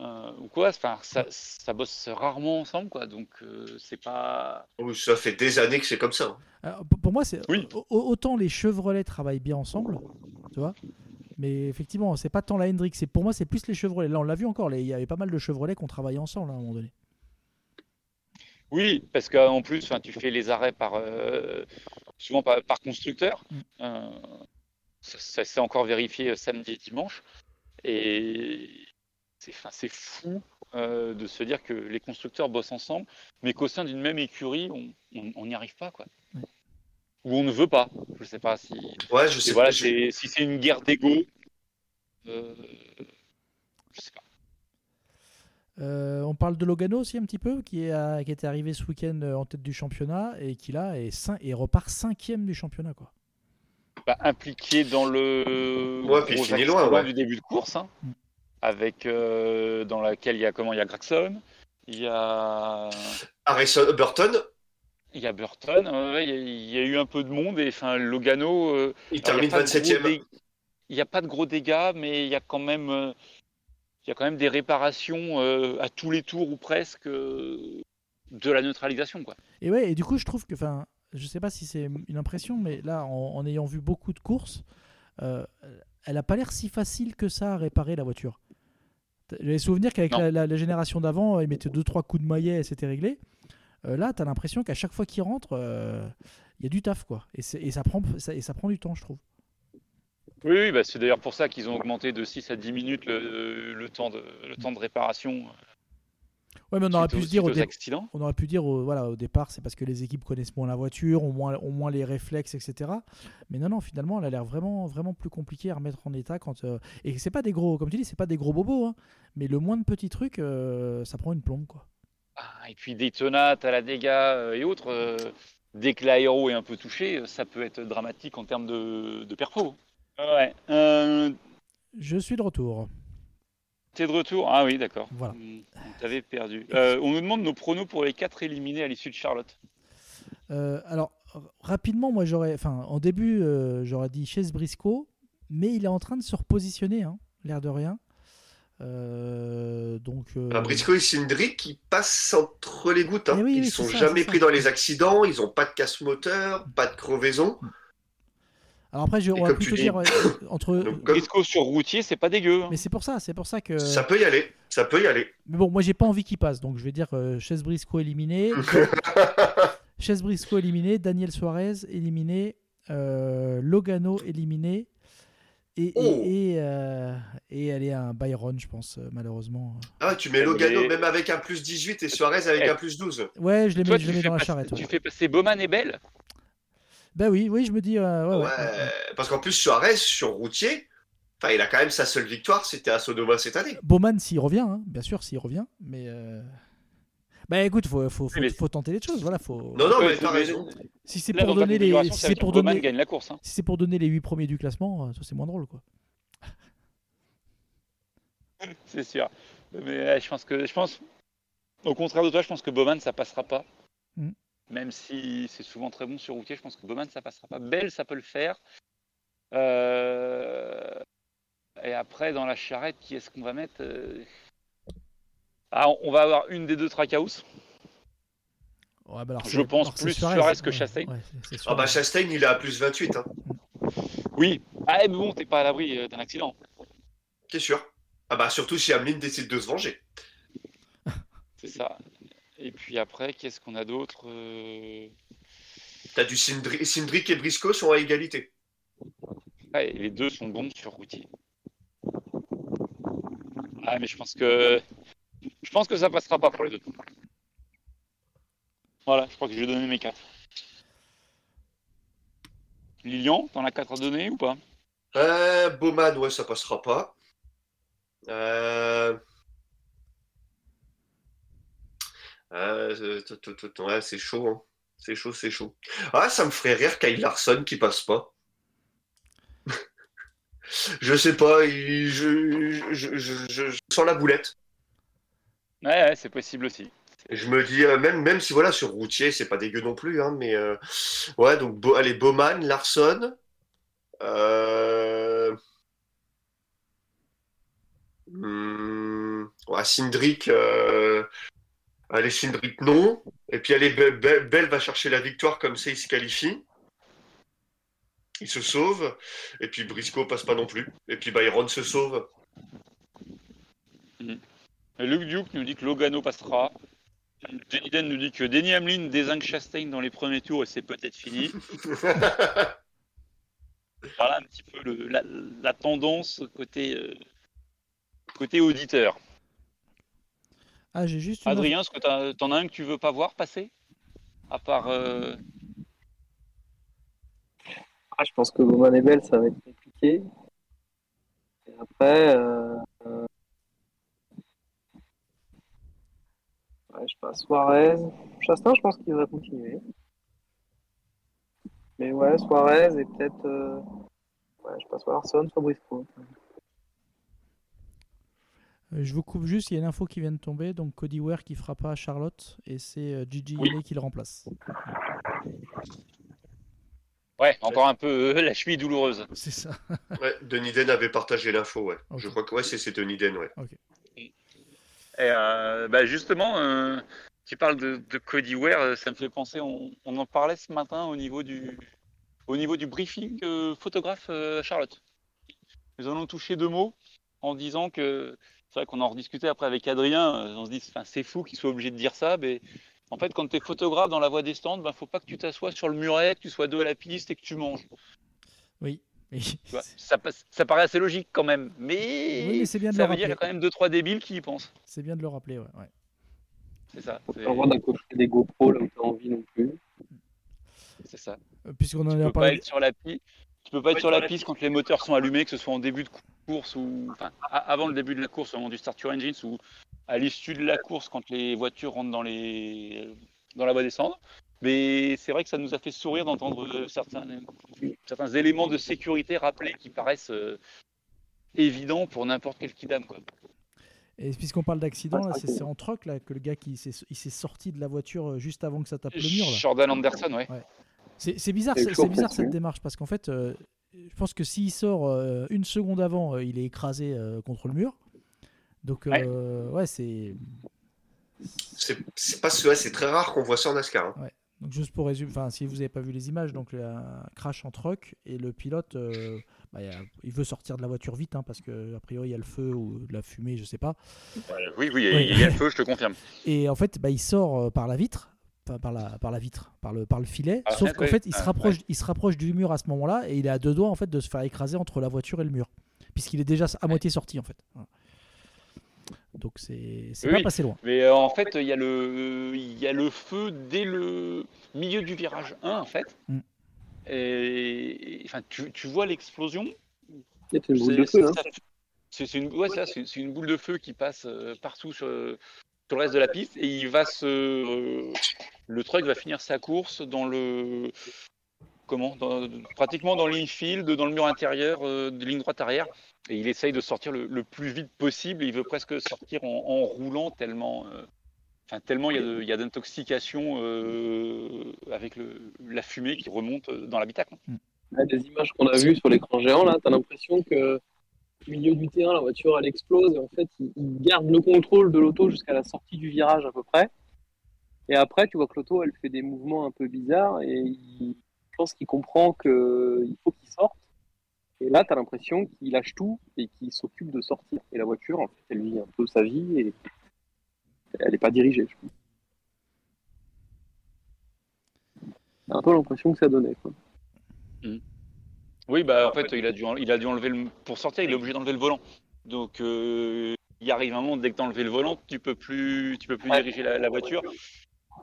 euh, ou quoi, enfin, ça, ça bosse rarement ensemble, quoi. Donc, euh, c'est pas. Ça fait des années que c'est comme ça. hein. Alors, pour- moi, c'est Oui. autant les Chevrolet travaillent bien ensemble, tu vois. Mais effectivement, c'est pas tant la Hendrick, c'est pour moi c'est plus les Chevrolet. Là, on l'a vu encore, il y avait pas mal de Chevrolet qui ont travaillé ensemble hein, à un moment donné. Oui, parce qu'en plus, tu fais les arrêts par euh, souvent par, par constructeur. Mm. Euh, ça, ça s'est encore vérifié euh, samedi et dimanche. Et c'est fou euh, de se dire que les constructeurs bossent ensemble, mais qu'au sein d'une même écurie, on n'y arrive pas, quoi. Ouais. Ou on ne veut pas. Je sais pas si. Ouais, je sais voilà, je- si c'est une guerre d'ego. euh, je sais pas. Euh, on parle de Logano aussi un petit peu, qui, est à- qui était arrivé ce week-end euh, en tête du championnat et qui là est cin- et repart cinquième du championnat. Quoi. Bah, impliqué dans le Ouais, puis il gros finit loin, ouais. du début de course, hein, Mm. avec euh, dans laquelle il y a comment il y a Graxon, il y a Harrison Burton, il y a Burton, il y, a- il y a eu un peu de monde et enfin Logano, euh, il termine a pas de gros 27e. dé- Il n'y a pas de gros dégâts, mais il y a quand même euh, il y a quand même des réparations euh, à tous les tours ou presque euh, de la neutralisation quoi. Et ouais, et du coup, je trouve que, enfin, je sais pas si c'est une impression, mais là, en, en ayant vu beaucoup de courses, euh, elle a pas l'air si facile que ça à réparer la voiture. J'avais souvenir qu'avec la, la- la génération d'avant, ils mettaient deux trois coups de maillet et c'était réglé. Euh, là, tu as l'impression qu'à chaque fois qu'ils rentrent, euh, il y a du taf, quoi. Et, ça prend, ça, et ça prend du temps, je trouve. Oui, oui, bah, c'est d'ailleurs pour ça qu'ils ont augmenté de 6 à 10 minutes le, le temps, de, le temps de réparation. Ouais, mais on aurait pu se dire au dé- on aurait pu dire au, voilà, au départ, c'est parce que les équipes connaissent moins la voiture, ont moins, ont moins les réflexes, etc. Mais non, non, finalement, elle a l'air vraiment, vraiment plus compliquée à remettre en état quand. euh, Et c'est pas des gros, comme tu dis, c'est pas des gros bobos, hein, mais le moins de petits trucs, euh, ça prend une plombe, quoi. Ah, et puis Daytona, Talladega euh, et autres, euh, dès que l'aéro est un peu touché, euh, ça peut être dramatique en termes de, de perfo. Ouais. Euh, Je suis de retour. T'es de retour? Ah oui, d'accord. Voilà. On t'avait perdu. Euh, on nous demande nos pronos pour les quatre éliminés à l'issue de Charlotte. Alors, rapidement, moi, j'aurais. Enfin, en début, j'aurais dit Chase Briscoe, mais il est en train de se repositionner, hein, l'air de rien. Euh, donc. euh, Briscoe et Cindric qui passent entre les gouttes. hein. Eh oui, ils oui, sont ça, jamais pris ça. dans les accidents, ils n'ont pas de casse moteur, pas de crevaison. Alors après, je, on va plutôt dis- dire ouais, entre. Donc, comme- Briscoe sur routier, c'est pas dégueu. hein. Mais c'est pour ça, c'est pour ça que. Ça peut y aller, ça peut y aller. Mais bon, moi j'ai pas envie qu'il passe, donc je vais dire euh, Briscoe éliminé. Chess Briscoe éliminé, Daniel Suarez éliminé, euh, Logano éliminé. Et, et, Oh. et, euh, et aller à un Byron, je pense, euh, malheureusement. Ah, tu mets Logano même avec un plus 18 et Suarez avec Eh. un plus 12. Ouais, je les Toi, mets, je tu les mets fais, dans la charrette. tu Ouais. fais passer Bowman et Bell? Bah oui, oui, je me dis. euh, ouais, ouais, Ouais, ouais. Parce qu'en plus, Suarez, sur routier, enfin, il a quand même sa seule victoire, c'était à Sodoma cette année. Bowman s'il revient, hein, bien sûr, s'il revient. Mais. euh, Bah écoute, faut, faut, faut, Mais- faut tenter les choses. Voilà, faut... Non, non, mais t'as raison. Si c'est pour donner les, si c'est pour donner, gagne la course. hein. si c'est pour donner les 8 premiers du classement, euh, ça c'est moins drôle quoi. C'est sûr. Mais je pense que je pense au contraire de toi, je pense que Bowman ça passera pas. Mm. Même si c'est souvent très bon sur routier, je pense que Bowman ça passera pas. Bell ça peut le faire. Euh, Et après dans la charrette, qui est-ce qu'on va mettre euh, Ah, on va avoir une des deux Trackhouse. Ouais, bah alors, Je pense plus Suarez, Suarez que Chastain. ouais, Ah bah. Chastain, il est à plus 28, hein. Oui. Ah mais bon, t'es pas à l'abri euh, d'un accident. T'es sûr? Ah bah surtout si Ameline décide de se venger. C'est ça. Et puis après, qu'est-ce qu'on a d'autre Euh, T'as du Cindric et Briscoe sont à égalité. Ouais, les deux sont bons sur routier. Ah, mais je pense que je pense que ça passera pas pour les deux. Voilà, je crois que je vais donner mes quatre. Lilian, t'en as quatre à donner ou pas? Euh, Bowman, ouais, ça passera pas. Euh... euh, c'est chaud, hein. C'est chaud, c'est chaud. Ah, ça me ferait rire Kyle Larson qui passe pas. je sais pas, je- je sens la boulette. Ouais, ouais, c'est possible aussi. Je me dis, euh, même, même si voilà, sur routier, c'est pas dégueu non plus, hein, mais euh, ouais, donc Bo- allez, Bowman, Larson, euh... ouais, euh, allez, Cindric, non, et puis allez, Be- Be- Bell va chercher la victoire comme ça, il se qualifie, il se sauve, et puis Briscoe passe pas non plus, et puis Byron se sauve. Et Luke Duke nous dit que Logano passera. Jenny Den nous dit que Denny Hamlin désingue Chastain dans les premiers tours et c'est peut-être fini. Voilà un petit peu le- la, la tendance côté, euh, côté auditeur. Ah, j'ai juste une info- Adrien, est-ce que t'as- t'en as un que tu veux pas voir passer? À part. euh, Ah, je pense que Bowman et Bell, ça va être compliqué. Et après, euh, ouais, je sais pas, Suarez. Chastain, je pense qu'il va continuer. Mais ouais, Suarez et peut-être. euh, Ouais, je sais pas, soit Larson, soit Briscoe. Euh, Je vous coupe juste, il y a une info qui vient de tomber. Donc Cody Ware qui fera pas Charlotte et c'est euh, Gigi Oui. Qui le remplace. Ouais, encore un peu euh, la cheville douloureuse. C'est ça. Ouais, Denis Den avait partagé l'info, ouais. Je crois que ouais, c'est c'est Denis Den, ouais. Euh, bah, justement, euh, tu parles de, Cody Ware, euh, ça me fait penser, on, en parlait ce matin au niveau du, au niveau du briefing photographe Charlotte. Nous allons toucher deux mots en disant que c'est vrai qu'on en rediscutait après avec Adrien, on se dit c'est fou qu'il soit obligé de dire ça, mais en fait quand tu es photographe dans la voie des stands, ben, faut pas que tu t'assoies sur le muret, que tu sois dos à la piste et que tu manges. Oui. Vois. Ça, paraît assez logique quand même, mais, Oui, mais c'est bien de ça le veut dire qu'il y a quand même deux trois débiles qui y pensent. C'est bien de le rappeler, ouais. ouais. C'est ça. Pas d'accrocher des GoPro là où t'as envie non plus. C'est ça. Euh, Puisqu'on en a peux pas parlé. être sur la piste. Tu peux pas être sur la piste quand les moteurs sont allumés, que ce soit en début de course ou enfin, avant le début de la course, au moment du start your engines ou à l'issue de la course quand les voitures rentrent dans les dans la voie des cendres. Mais c'est vrai que ça nous a fait sourire d'entendre euh, certains certains éléments de sécurité rappelés qui paraissent euh, évidents pour n'importe quel kidam quoi. Et puisqu'on parle d'accident, Ah, c'est en truck là, que le gars qui s'est il s'est sorti de la voiture euh, juste avant que ça tape le mur. Là. Jordan Anderson, ouais. C'est c'est bizarre, c'est bizarre cette démarche parce qu'en fait, euh, je pense que s'il sort euh, une seconde avant, euh, il est écrasé euh, contre le mur. Donc, euh, ouais, c'est. C'est pas ouais, c'est très rare qu'on voit ça en NASCAR. hein. Donc juste pour résumer, enfin si vous n'avez pas vu les images, donc il y a un crash en truck et le pilote, euh, bah, il, y a- il veut sortir de la voiture vite hein, parce que a priori il y a le feu ou de la fumée, je sais pas. Oui, oui, Oui. il y a le feu, je te confirme. Et en fait, bah, il sort euh, par la vitre, par la par la vitre, par le par le filet. Ah, sauf qu'en fait, il se Ah, rapproche, il se rapproche du mur à ce moment-là et il est à deux doigts en fait de se faire écraser entre la voiture et le mur, puisqu'il est déjà à moitié sorti en fait. Donc c'est Oui. pas passé loin. Mais euh, en fait, il y, a le- il y a le feu dès le milieu du virage 1, en fait. Mm. Et enfin, tu, tu vois l'explosion. C'est une boule de feu. Hein. C'est une, ouais, c'est boule de feu qui passe euh, partout sur, sur le reste de la piste et il va se, euh, le truck va finir sa course dans le, comment, dans- pratiquement dans l'infield, dans le mur intérieur euh, de ligne droite arrière et il essaye de sortir le, le plus vite possible. Il veut presque sortir en, en roulant tellement, euh, enfin tellement il y a d'intoxication euh, avec le, la fumée qui remonte euh, dans l'habitacle. Là, des images qu'on a vues sur l'écran géant, là, t'as l'impression que au milieu du terrain, la voiture, elle explose. Et en fait, il, il garde le contrôle de l'auto jusqu'à la sortie du virage à peu près. Et après, tu vois que l'auto, elle fait des mouvements un peu bizarres. Et il- je pense qu'il comprend qu'il faut qu'il sorte. Et là, tu as l'impression qu'il lâche tout et qu'il s'occupe de sortir. Et la voiture, en fait, elle vit un peu sa vie et elle n'est pas dirigée. C'est un peu l'impression que ça donnait. Quoi. Oui, bah en fait, il a dû, il a dû enlever le, pour sortir, il est obligé d'enlever le volant. Donc, euh, il arrive un moment dès que tu enlevé le volant, tu peux plus, tu peux plus Ouais. diriger la, la voiture.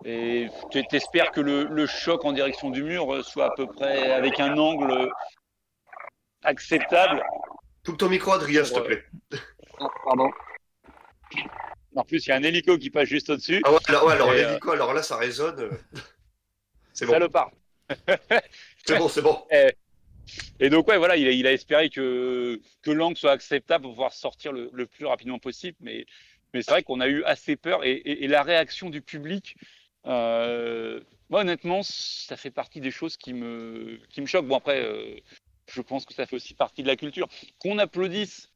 Et tu espères que le, le choc en direction du mur soit à peu près avec un angle acceptable. Coupe ton micro, Adrien, s'il te plaît. Ah, pardon. En plus, il y a un hélico qui passe juste au-dessus. Ah ouais, alors, ouais, alors Et, l'hélico, alors là, ça résonne. euh. C'est bon, Salopard. c'est bon, c'est bon. Et donc, ouais, voilà, il a, il a espéré que, que l'angle soit acceptable pour pouvoir sortir le, le plus rapidement possible. Mais, mais c'est vrai qu'on a eu assez peur. Et, et- et la réaction du public, euh, moi, honnêtement, ça fait partie des choses qui me, qui me choquent. Bon, après, euh, je pense que ça fait aussi partie de la culture. Qu'on applaudisse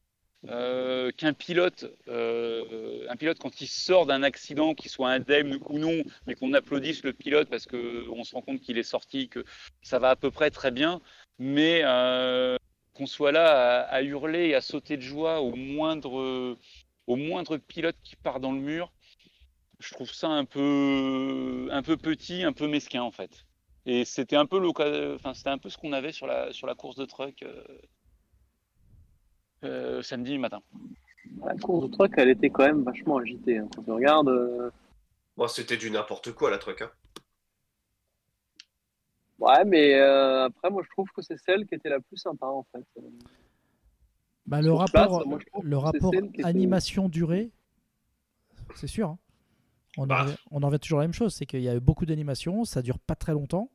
euh, qu'un pilote, euh, un pilote quand il sort d'un accident, qu'il soit indemne ou non, mais qu'on applaudisse le pilote parce qu'on se rend compte qu'il est sorti, que ça va à peu près très bien mais euh, qu'on soit là à, à hurler et à sauter de joie au moindre, au moindre pilote qui part dans le mur, je trouve ça un peu, un peu petit, un peu mesquin en fait. Et c'était un peu enfin c'était un peu ce qu'on avait sur la sur la course de truck euh, euh, samedi matin. La course de truck, elle était quand même vachement agitée. hein. Quand tu regardes, euh, Moi, c'était du n'importe quoi, la truc. Hein. ouais, mais euh, après, moi, je trouve que c'est celle qui était la plus sympa, en fait. Bah, le rapport, place, moi, le rapport celle qui était- animation durée, c'est sûr. hein. On, en Bah. revient, on en revient toujours à la même chose, c'est qu'il y a eu beaucoup d'animations, ça dure pas très longtemps,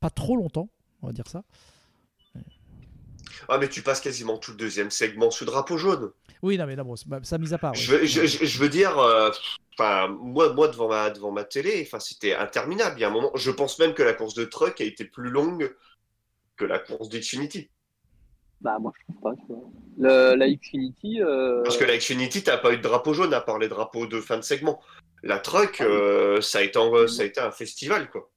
pas trop longtemps, on va dire ça. Ah, mais tu passes quasiment tout le deuxième segment sous drapeau jaune. Oui, non, mais bah, ça mise à part. oui. Je, veux, je, je- je veux dire, euh, enfin, moi, moi devant, ma, devant ma télé, enfin, c'était interminable. Il y a un moment, je pense même que la course de truck a été plus longue que la course d'Xfinity. Bah, moi, je trouve pas, tu vois. Le, la Xfinity, euh, Parce que la Xfinity, t'as pas eu de drapeau jaune à part les drapeaux de fin de segment. La truck, euh, ça, a été, en- ça a été un festival, quoi.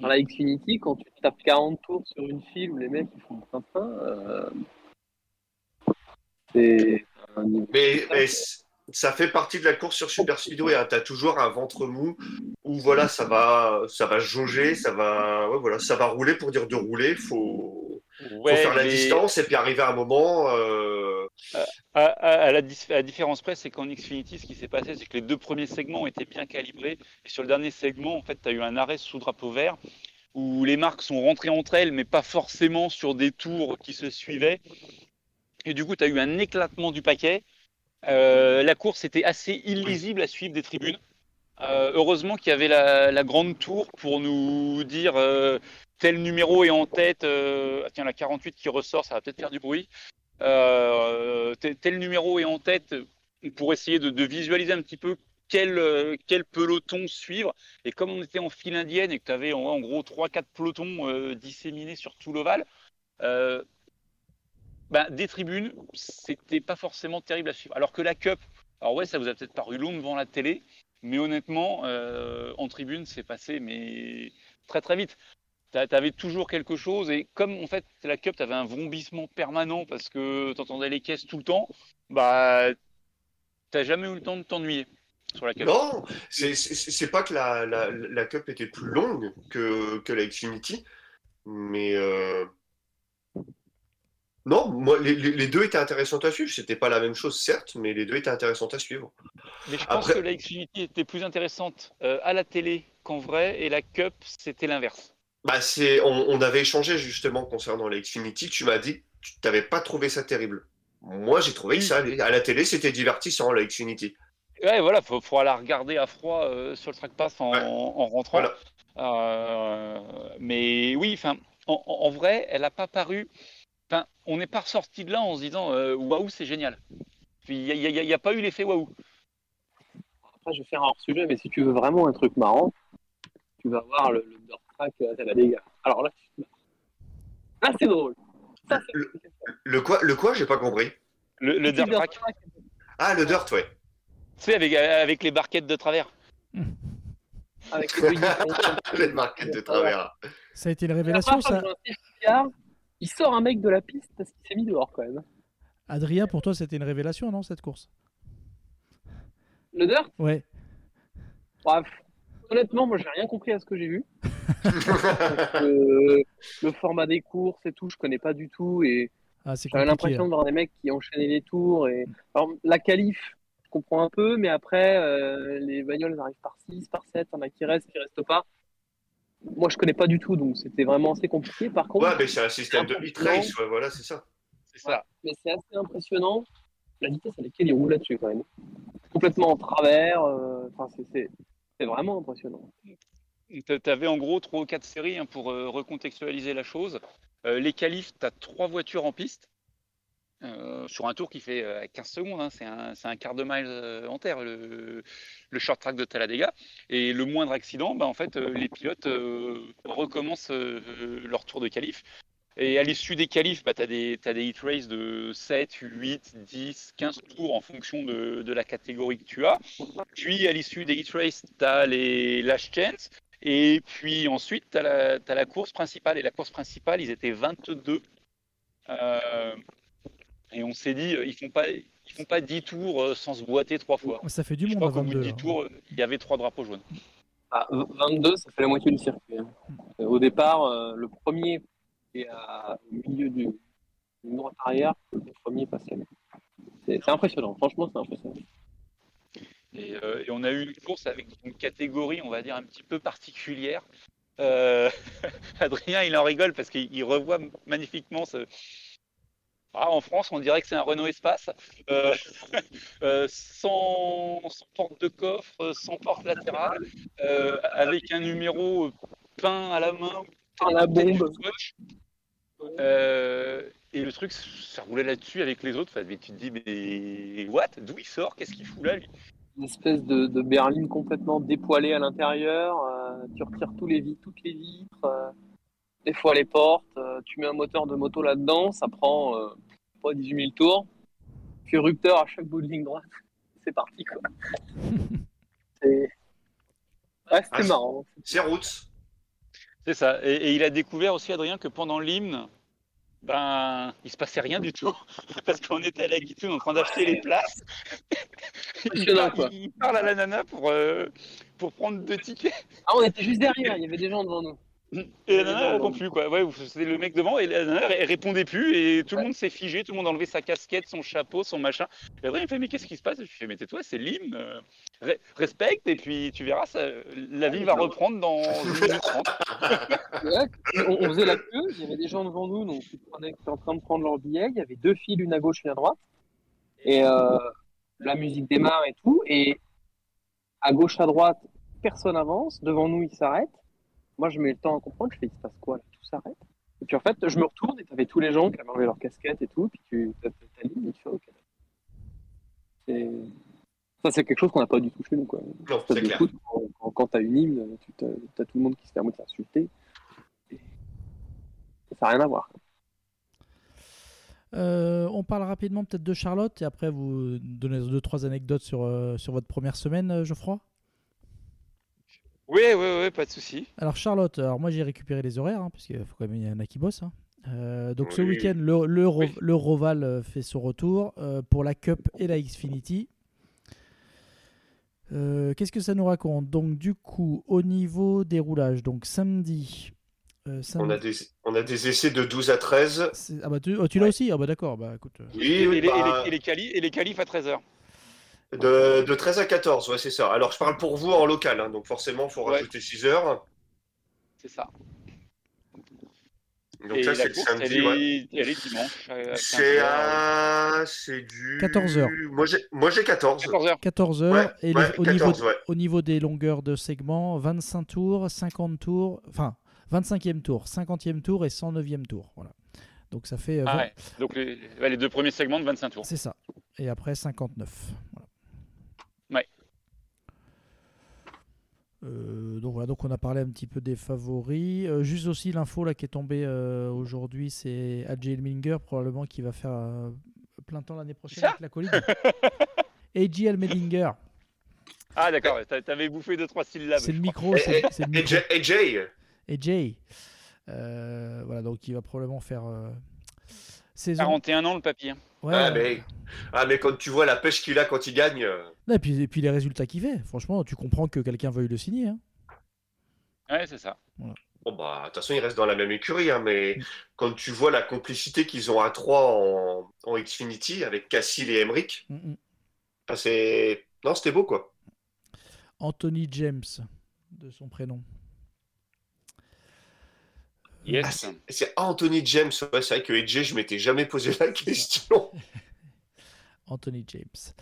Dans la Xfinity, quand tu tapes 40 tours sur une file où les mecs ils font plein, euh, c'est un niveau. Mais, ça fait partie de la course sur Super Speedway. Hein. T'as toujours un ventre mou où voilà, ça va, ça va jauger, ça va, ouais, voilà, ça va rouler pour dire de rouler. Faut, faut faire la distance et puis arriver à un moment. euh, À, la, différence près, c'est qu'en Xfinity, ce qui s'est passé, c'est que les deux premiers segments étaient bien calibrés. Et sur le dernier segment, en fait, tu as eu un arrêt sous drapeau vert où les marques sont rentrées entre elles, mais pas forcément sur des tours qui se suivaient. Et du coup, tu as eu un éclatement du paquet. Euh, la course était assez illisible à suivre des tribunes. Euh, heureusement qu'il y avait la, grande tour pour nous dire euh, tel numéro est en tête. ah tiens, la 48 qui ressort, ça va peut-être faire du bruit. Euh, tel, numéro est en tête pour essayer de, visualiser un petit peu quel, euh, quel peloton suivre. Et comme on était en file indienne et que tu avais en, gros 3-4 pelotons euh, disséminés sur tout l'ovale, ben, des tribunes, c'était pas forcément terrible à suivre. Alors que la Cup, alors ouais, ça vous a peut-être paru long devant la télé, mais honnêtement, en tribune, c'est passé, mais très très vite. Tu avais toujours quelque chose et comme en fait la Cup, tu avais un vrombissement permanent parce que tu entendais les caisses tout le temps, bah t'as jamais eu le temps de t'ennuyer sur la Cup. Non, c'est- pas que la, la, la Cup était plus longue que, que la Xfinity, mais euh, non, moi les, les- les deux étaient intéressantes à suivre. C'était pas la même chose, certes, mais les deux étaient intéressantes à suivre. Mais je pense Après- que la Xfinity était plus intéressante euh, à la télé qu'en vrai et la Cup, c'était l'inverse. Bah, c'est, on, on avait échangé justement concernant la Xfinity. Tu m'as dit que tu n'avais pas trouvé ça terrible. Moi, j'ai trouvé que ça allait. À la télé, c'était divertissant, la Xfinity. Ouais, voilà, faut, faudra la regarder à froid euh, sur le track pass en, Ouais. en rentrant. Voilà. Euh, mais oui, enfin, en, vrai, elle n'a pas paru. Enfin, on n'est pas ressorti de là en se disant euh, waouh, c'est génial. Il n'y a, pas eu l'effet waouh. Après, je vais faire un hors-sujet, mais si tu veux vraiment un truc marrant, tu vas voir le, le Talladega. Alors là, là c'est drôle. Ça, Le, le quoi, le quoi, j'ai pas compris. Le, le dirt dirt track, track, Ah, le dirt, ouais. tu sais, avec, avec les barquettes de travers. avec les marquettes de travers. Ça a été une La révélation, ça. il sort un mec de la piste parce qu'il s'est mis dehors quand même. Adrien, pour toi, c'était une révélation, non, cette course? Le dirt, Ouais. bref. Honnêtement, moi, j'ai rien compris à ce que j'ai vu. Euh, le format des courses et tout, je connais pas du tout et Ah, c'est j'avais l'impression de voir des mecs qui enchaînaient les tours et alors la qualif, je comprends un peu, mais après euh, les bagnoles arrivent par 6, par 7, il y en a qui restent, qui restent pas. Moi, je connais pas du tout, donc c'était vraiment assez compliqué. Par contre, Ouais, mais c'est un système de hit race, ouais, voilà, c'est ça. C'est ça. mais c'est assez impressionnant la vitesse à laquelle il roule là-dessus quand même. Complètement en travers, euh, enfin c'est c'est vraiment impressionnant. Tu avais en gros trois ou quatre séries hein, pour euh, recontextualiser la chose. Euh, les qualifs, tu as trois voitures en piste euh, sur un tour qui fait euh, 15 secondes. hein, c'est un, quart de mile en terre, le, short track de Talladega. Et le moindre accident, bah, en fait, les pilotes recommencent leur tour de qualif. Et à l'issue des qualifs, bah, tu as des, t'as des hit races de 7, 8, 10, 15 tours en fonction de, de la catégorie que tu as. Puis à l'issue des hit races, tu as les last chance. Et puis ensuite, tu as, la course principale. Et la course principale, ils étaient 22. Euh, et on s'est dit, euh, ils font pas, ils font pas 10 tours euh, sans se boiter trois fois. Ça fait du Je monde crois à qu'au bout de 22. 10 hein. tours, il y avait trois drapeaux jaunes. Ah, 22, ça fait la moitié du circuit. hein. Euh, Au départ, le premier est à- au milieu du, droite arrière, le premier passait. C'est impressionnant, franchement, c'est impressionnant. Et, euh, et on a eu une course avec une catégorie, on va dire, un petit peu particulière. Euh, Adrien, il en rigole parce qu'il il revoit magnifiquement ce. Ah, en France, on dirait que c'est un Renault Espace, euh, sans, porte de coffre, sans porte latérale, avec un numéro peint à la main, Par la bombe. Euh, et le truc, ça roulait là-dessus avec les autres. Enfin, mais tu te dis, mais what? D'où il sort? Qu'est-ce qu'il fout là, lui? Une espèce de, de berline complètement dépoilée à l'intérieur. euh, tu retires tous les vitres, toutes les vitres, euh, des fois les portes. euh, tu mets un moteur de moto là-dedans, ça prend euh, pas 18 000 tours. Puis rupteur à chaque bout de ligne droite. C'est parti, quoi. C'est ouais, Ah, c'était marrant. C'est Roots. C'est ça. Et, et il a découvert aussi, Adrien, que pendant l'hymne, ben, il se passait rien du tout. Parce qu'on était à la Guitoune en train d'acheter les places. il, Impressionnant, parle, quoi. il parle à la nana pour, euh, pour prendre deux tickets. Ah, on était juste derrière, il y avait des gens devant nous. Et la nana, elle répond plus, quoi. Ouais, c'était le mec devant, et la nana, elle répondait plus, et tout le monde s'est figé, tout le monde a enlevé sa casquette, son chapeau, son machin. Et Adrien, il me fait, mais qu'est-ce qui se passe? Je lui fais, mais tais-toi, c'est l'hymne. euh, re- respecte, et puis tu verras, ça, la vie va reprendre dans une minute trente. Ouais, on, on faisait la queue, il y avait des gens devant nous, donc ils étaient en train de prendre leur billet. Il y avait deux filles, une à gauche, une à droite. Et euh, la musique démarre et tout. Et à gauche, à droite, personne avance. Devant nous, ils s'arrêtent. Moi, je mets le temps à comprendre. Je fais, il se passe quoi là? Tout s'arrête. Et puis en fait, je me retourne et t'avais tous les gens qui avaient enlevé leur casquette et tout. Puis tu as ta ligne et tu fais, ok. C'est- Ça, c'est quelque chose qu'on n'a pas du tout chez nous. Quoi. Non, Stade c'est de clair. foot, quand, quand, t'as une hymne, tu t'as, t'as tout le monde qui se permet de s'insulter. Et Ça n'a rien à voir. Euh, on parle rapidement peut-être de Charlotte et après vous donnez deux trois anecdotes sur, euh, sur votre première semaine, euh, Geoffroy? Oui, oui, oui, pas de souci. Alors Charlotte, alors moi j'ai récupéré les horaires, hein, parce qu'il faut quand même il y en a qui bossent. hein. Euh, donc ce week-end, le, le, Oui. le Roval euh, fait son retour euh, pour la Cup et la Xfinity. Euh, Qu'est-ce que ça nous raconte? Donc du coup, au niveau des roulages, donc samedi... euh, On samedi a, des, on a des essais de 12 à 13. c'est- ah bah tu, oh, tu l'as Ouais. aussi? Ah bah d'accord, bah écoute... Oui, Et, oui, et les, et bah, les- et les quali- et les qualifs à 13h. De, de 13 à 14, ouais, c'est ça. Alors, je parle pour vous en local, hein, donc forcément, il faut Ouais. rajouter 6 heures. C'est ça. Donc et c'est le samedi, elle, ouais. est, elle est dimanche. à C'est 15h. à... C'est du... 14 heures. Moi, j'ai moi, j'ai 14. 14h. 14 heures Ouais, et les- ouais, au, 14, niveau, ouais. au niveau des longueurs de segments, 25 tours, 50 tours, enfin 25e tour, 50e tour et 109e tour. Voilà. Donc ça fait. euh, Ah 20 ouais. Donc les, ouais, les deux premiers segments de 25 tours. C'est ça. Et après 59. Voilà. Ouais. Euh, donc voilà, donc on a parlé un petit peu des favoris. Euh, juste aussi l'info là qui est tombée euh, aujourd'hui, c'est AJ Elminger probablement qui va faire euh, plein temps l'année prochaine avec la colline. AJ Elminger, Ah d'accord, t'a- t'avais bouffé deux trois syllabes. c'est le micro, Et- c'est Jay. Euh, voilà, donc il va probablement faire euh, saison. 41 ans le papy. Ouais, ah, ouais. mais... ah, mais quand tu vois la pêche qu'il a quand il gagne... euh, Non, Et puis, et puis les résultats qu'il fait, franchement, tu comprends que quelqu'un veuille le signer. hein. Ouais, c'est ça. Bon, bah, de toute façon, il reste dans la même écurie, hein, mais Mm. quand tu vois la complicité qu'ils ont à trois en, en Xfinity avec Cassil et Emmerich, Mm, mm. bah, c'est... Non, c'était beau, quoi. Anthony James, de son prénom. Ah, Yes. c'est- c'est Anthony James. Ouais, c'est vrai que AJ, je m'étais jamais posé la question. Anthony James.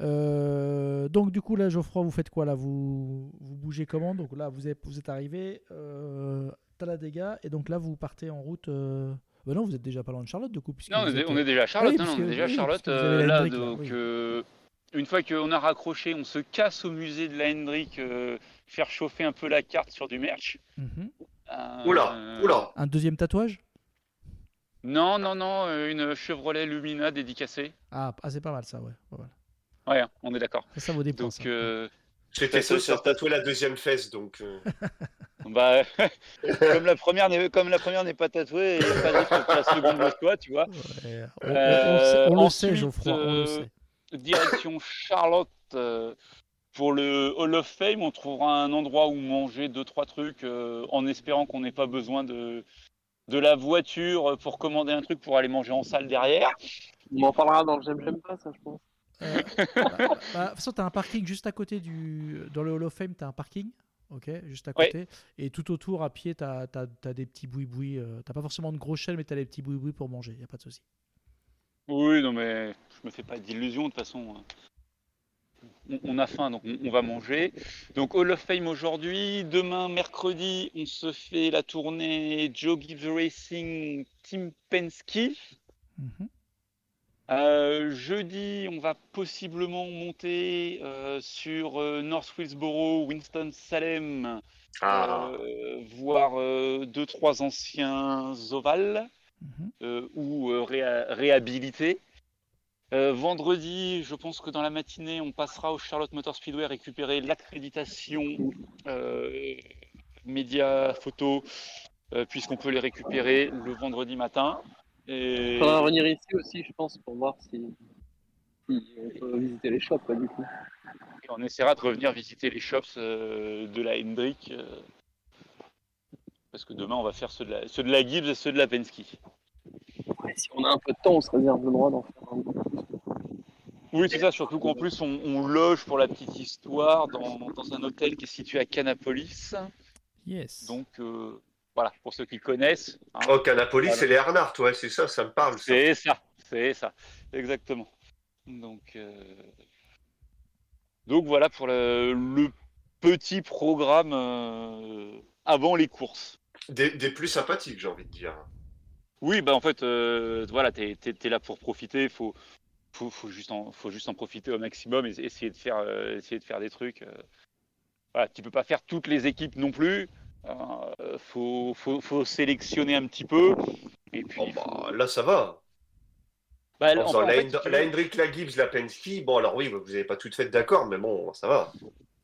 Euh, donc du coup là Geoffroy vous faites quoi là? Vous, vous bougez comment? Donc là vous êtes, vous êtes arrivé euh, Talladega et donc là vous partez en route euh... bah non vous êtes déjà pas loin de Charlotte du coup puisque Non, on est, êtes- on est déjà à Charlotte. oui, parce on est que- déjà à oui, Charlotte. euh, là, Hendrick, donc, oui. euh, une fois qu'on a raccroché, on se casse au musée de la Hendrick, euh, faire chauffer un peu la carte sur du merch. Mhm. Oula, oula. un deuxième tatouage? Non, non, non, euh, une Chevrolet Lumina dédicacée. ah, ah, c'est pas mal ça ouais, pas mal. Ouais, hein, on est d'accord. ça, ça vaut des points Donc, euh, J'étais sur tatouer la deuxième fesse, donc... euh, bah, comme la première n'est comme la première n'est pas tatouée, il n'y a pas de risque que la seconde le soit, tu vois. Ouais, on, on- on Euh, le sait- on le sait ensuite, Geoffroy on le euh, sait Direction Charlotte. Pour le Hall of Fame, on trouvera un endroit où manger deux trois trucs euh, en espérant qu'on n'ait pas besoin de de la voiture pour commander un truc pour aller manger en salle derrière. On en parlera dans le j'aime, j'aime pas, ça, je pense. Euh, bah, bah, de toute façon, tu as un parking juste à côté du. Dans le Hall of Fame, tu as un parking. Ok, juste à Ouais. côté. Et tout autour, à pied, tu as, des petits boui-boui. euh, t'as pas forcément de gros chaînes, mais tu as des petits boui-boui pour manger. Y a pas de souci. Oui, non mais je me fais pas d'illusions de toute façon. On, a faim, donc on, va manger. Donc Hall of Fame aujourd'hui. Demain, mercredi, on se fait la tournée Joe Gibbs Racing Team Penske. Mhm. Euh, jeudi, on va possiblement monter euh, sur euh, North Willsboro, Winston-Salem, Ah, euh, voir euh, deux trois anciens ovales Mhm. euh, ou euh, réha- réhabilités. Euh, vendredi, je pense que dans la matinée, on passera au Charlotte Motor Speedway récupérer l'accréditation euh, médias photo, euh, puisqu'on peut les récupérer le vendredi matin. Et... Il faudra revenir ici aussi, je pense, pour voir si, si on peut visiter les shops, quoi, du coup. Et on essaiera de revenir visiter les shops de la Hendrick. parce que demain, on va faire ceux de, la, ceux de la Gibbs et ceux de la Penske. Ouais, si on a un peu de temps, on se réserve le droit d'en faire un peu. Oui, c'est ça, surtout qu'en plus, on, on loge pour la petite histoire dans, dans un hôtel qui est situé à Canapolis. Yes. Donc, euh, voilà, pour ceux qui connaissent. hein, oh, Canapolis, Voilà. c'est les Earnhardt, ouais, c'est ça, ça me parle. c'est ça, c'est ça, exactement. Donc, euh, donc voilà pour le, le petit programme euh, avant les courses. Des, des plus sympathiques, j'ai envie de dire. Oui, bah en fait, euh, voilà, t'es es, là pour profiter. Faut, faut, faut juste en, faut juste en profiter au maximum et essayer de faire, euh, essayer de faire des trucs. euh. Voilà, tu peux pas faire toutes les équipes non plus. Euh, faut, faut, faut sélectionner un petit peu. Et puis, faut- bah, là, ça va. bah, En enfin, faisant en la, fait, la Hendrick, la Gibbs, la Penske, bon, alors oui, vous n'avez pas toutes faites d'accord, mais bon, ça va.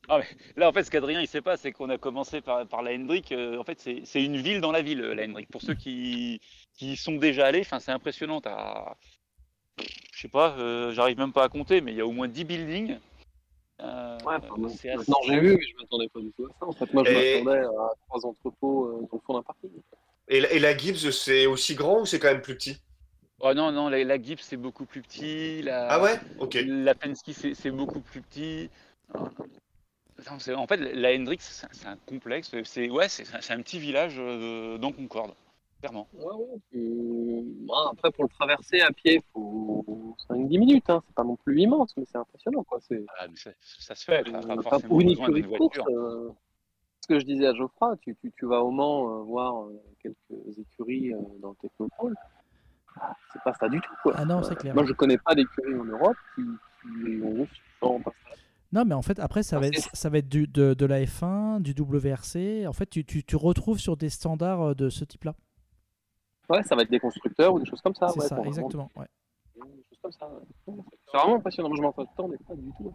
Ah, là, en fait, ce qu'Adrien, il sait pas, c'est qu'on a commencé par, par la Hendrick. euh, en fait, c'est c'est une ville dans la ville, la Hendrick. Pour ceux qui, qui y sont déjà allés, c'est impressionnant. Je sais pas, euh, j'arrive même pas à compter, mais il y a au moins 10 buildings. Euh, Ouais, assez- maintenant j'ai vu, mais je m'attendais pas du tout à ça. En fait, moi je Et- m'attendais à trois entrepôts euh, dans le fond d'un parking. Et, la- et la Gibbs, c'est aussi grand ou c'est quand même plus petit? Oh non, non, la, la Gibbs, c'est beaucoup plus petit. La, Ah ouais? Ok. La Penske, c'est beaucoup plus petit. Non, non, en fait, la Hendrix, c'est un- complexe. C'est ouais, un petit village euh, dans Concorde, clairement. Ouais, ouais. Puis, bon, après, pour le traverser à pied, il faut 5-10 minutes. Hein. C'est pas non plus immense, mais c'est impressionnant. Quoi. C'est, Ah, mais ça, ça se fait. Pas pas pour une de course. euh, ce que je disais à Geoffroy, tu, tu, tu vas au Mans euh, voir euh, quelques écuries euh, dans le Technopole. Ah, C'est pas ça du tout. Quoi. Ah non, c'est clair. Moi, je connais pas d'écurie en Europe qui, qui ont en passant. Non, mais en fait, après, ça va être, ça va être du, de, de la F1, du WRC. En fait, tu, tu, tu retrouves sur des standards de ce type-là. Ouais, ça va être des constructeurs ou des choses comme ça. c'est ouais, ça, pour vraiment- exactement. ouais. des choses comme ça. C'est vraiment impressionnant. Je m'entends pas du tout.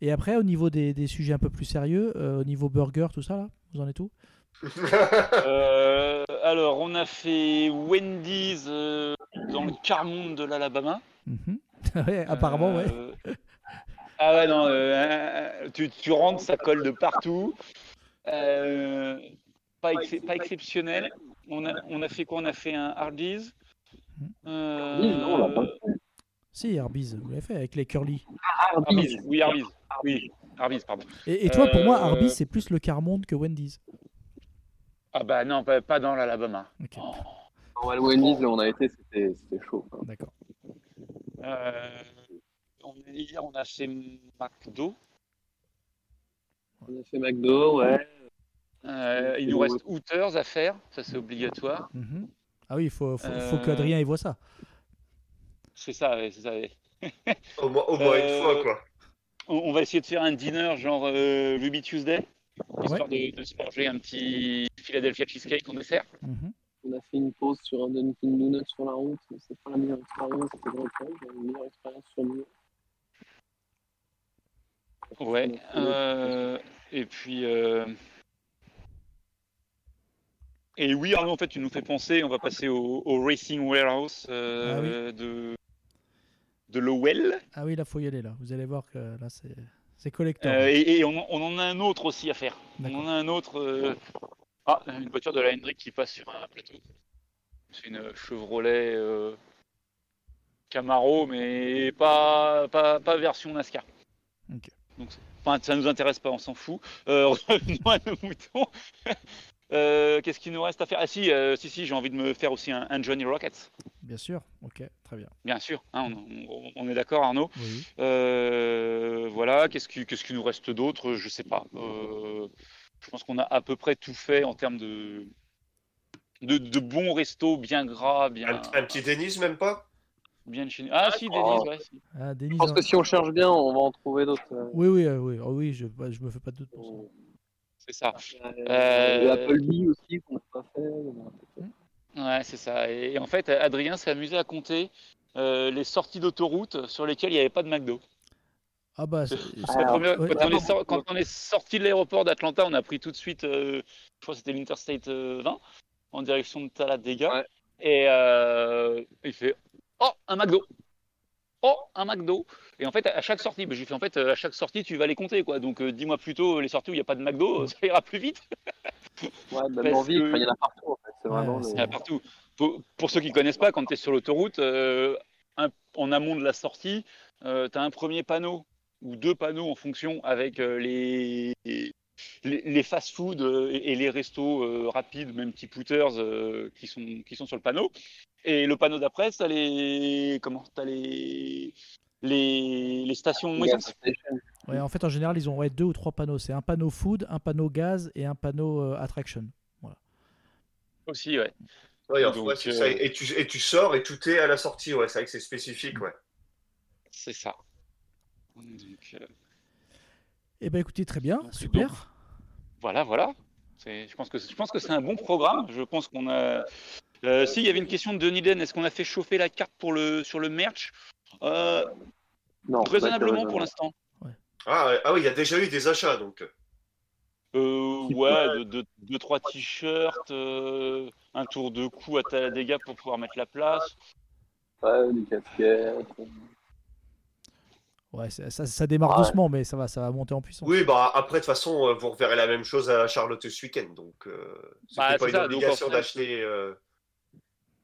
Et après, au niveau des, des sujets un peu plus sérieux, euh, au niveau burger, tout ça, là, vous en êtes où? Euh, alors, on a fait Wendy's euh, dans le quart-monde de l'Alabama. Mhm. Ouais, Apparemment, ouais. Euh, Ah ouais, non, euh, tu, tu rentres, ça colle de partout. Euh, pas, ex- pas exceptionnel. On a, on a fait quoi? On a fait un Hardee's. Euh, Oui, non, on l'a pas fait. Si, Arby's, vous l'avez fait avec les curly. Arby's, oui, Arby's. Oui, Arby's, pardon. Et, et toi, pour moi, Euh, Arby's, c'est plus le quart monde que Wendy's. Ah bah non, pas, pas dans l'Alabama. Ok, En Wendy's, là, on a été, c'était c'était chaud. hein. d'accord. Euh, on, hier, on a fait McDo. On a fait McDo, ouais. Euh, il nous reste Hooters à faire, ça c'est obligatoire. Mhm. Ah oui, il faut, faut, faut Euh, qu'Adrien y voit ça. C'est ça, ouais, c'est ça. ouais. Au moins, au moins Euh, une fois, quoi. On, on va essayer de faire un dinner genre euh, Ruby Tuesday, histoire de, de se manger un petit Philadelphia cheesecake en dessert. Mhm. On a fait une pause sur un Dunkin' Donuts sur la route. C'est pas la meilleure expérience, c'était grand temps. J'ai une meilleure expérience sur nous. Ouais. euh, et puis. euh, Et oui, Arnaud, en fait, tu nous fais penser, on va passer au, au Racing Warehouse euh, de, de Lowell. Ah oui, là, faut y aller, là. Vous allez voir que là, c'est c'est collector. Euh, et et on, en- on en a un autre aussi à faire. On en a un autre. euh, Ah, une voiture de la Hendrick qui passe sur un plateau. C'est une Chevrolet Camaro, mais pas, pas, pas version NASCAR. Ok. Donc, enfin, ça nous intéresse pas, on s'en fout. Revenons à nos moutons. Euh, Qu'est-ce qu'il nous reste à faire? Ah si, euh, si, si, j'ai envie de me faire aussi un, un Johnny Rockets. Bien sûr. Ok, très bien. Bien sûr, hein, on, on- on est d'accord Arnaud. Oui. Euh, voilà, qu'est-ce qui, qu'est-ce qui nous reste d'autre? Je sais pas. Euh, je pense qu'on a à peu près tout fait en termes de, de, de bons restos, bien gras, bien, Un, un petit Denise, même pas? Bien de chez nous. Ah si, Oh. Denise, ouais. si. Ah, Denis, Je pense que si on cherche bien, on va en trouver d'autres. Oui, oui, oui, oh oui je, bah, je me fais pas de doute pour ça. C'est ça. Euh, Applebee aussi, qu'on n'a pas fait. Ouais, c'est ça. Et, en fait, Adrien s'est amusé à compter euh, les sorties d'autoroute sur lesquelles il n'y avait pas de McDo. Ah bah, c'est- Alors, première- ouais. quand, on est sor- quand on est sorti de l'aéroport d'Atlanta, on a pris tout de suite, euh, je crois que c'était l'Interstate euh, 20, en direction de Talladega. Ouais. Et euh, il fait Oh, un McDo Oh, un McDo Et en fait, à chaque sortie, bah, j'ai fait en fait, à chaque sortie, tu vas les compter. quoi. Donc, euh, dis-moi plutôt les sorties où il n'y a pas de McDo, ça ira plus vite. Ouais, même en ville, il y en a partout en fait. C'est Ouais, vraiment c'est- Il y en a partout. Pour, pour ceux qui connaissent pas, quand tu es sur l'autoroute, euh, un- en amont de la sortie, tu as un premier panneau ou deux panneaux en fonction avec euh, les, les, les fast-food euh, et, et les restos euh, rapides, même type Hooters, euh, qui, sont, qui sont sur le panneau. Et le panneau d'après, as les, comment, t'as les, les, les stations ouais, en fait, en général, ils ont ouais, deux ou trois panneaux. C'est un panneau food, un panneau gaz et un panneau euh, attraction. aussi. Ouais. Donc, euh, ça. Et, tu, et tu sors et tout est à la sortie. Ouais, c'est vrai que c'est spécifique. Ouais. C'est ça. Donc, euh, Eh ben, écoutez, très bien, Donc, super. Voilà, voilà. Je pense que je pense que c'est un bon programme. Je pense qu'on a. Euh, si, il y avait une question de Denis Den. Est-ce qu'on a fait chauffer la carte pour le sur le merch? Euh, Non, Raisonnablement bah, pour l'instant. Ah, ouais. ah oui, il y a déjà eu des achats, donc. Euh, ouais, deux, deux, deux, trois t-shirts, euh, un tour de cou à Talladega pour pouvoir mettre la place. Ouais, des casquettes. Ouais, ça, ça- ça démarre Ouais. doucement, mais ça va, ça va monter en puissance. Oui, bah après, de toute façon, euh, vous reverrez la même chose à Charlotte ce week-end. Donc, euh, c'était Bah, pas une ça, obligation d'acheter. euh,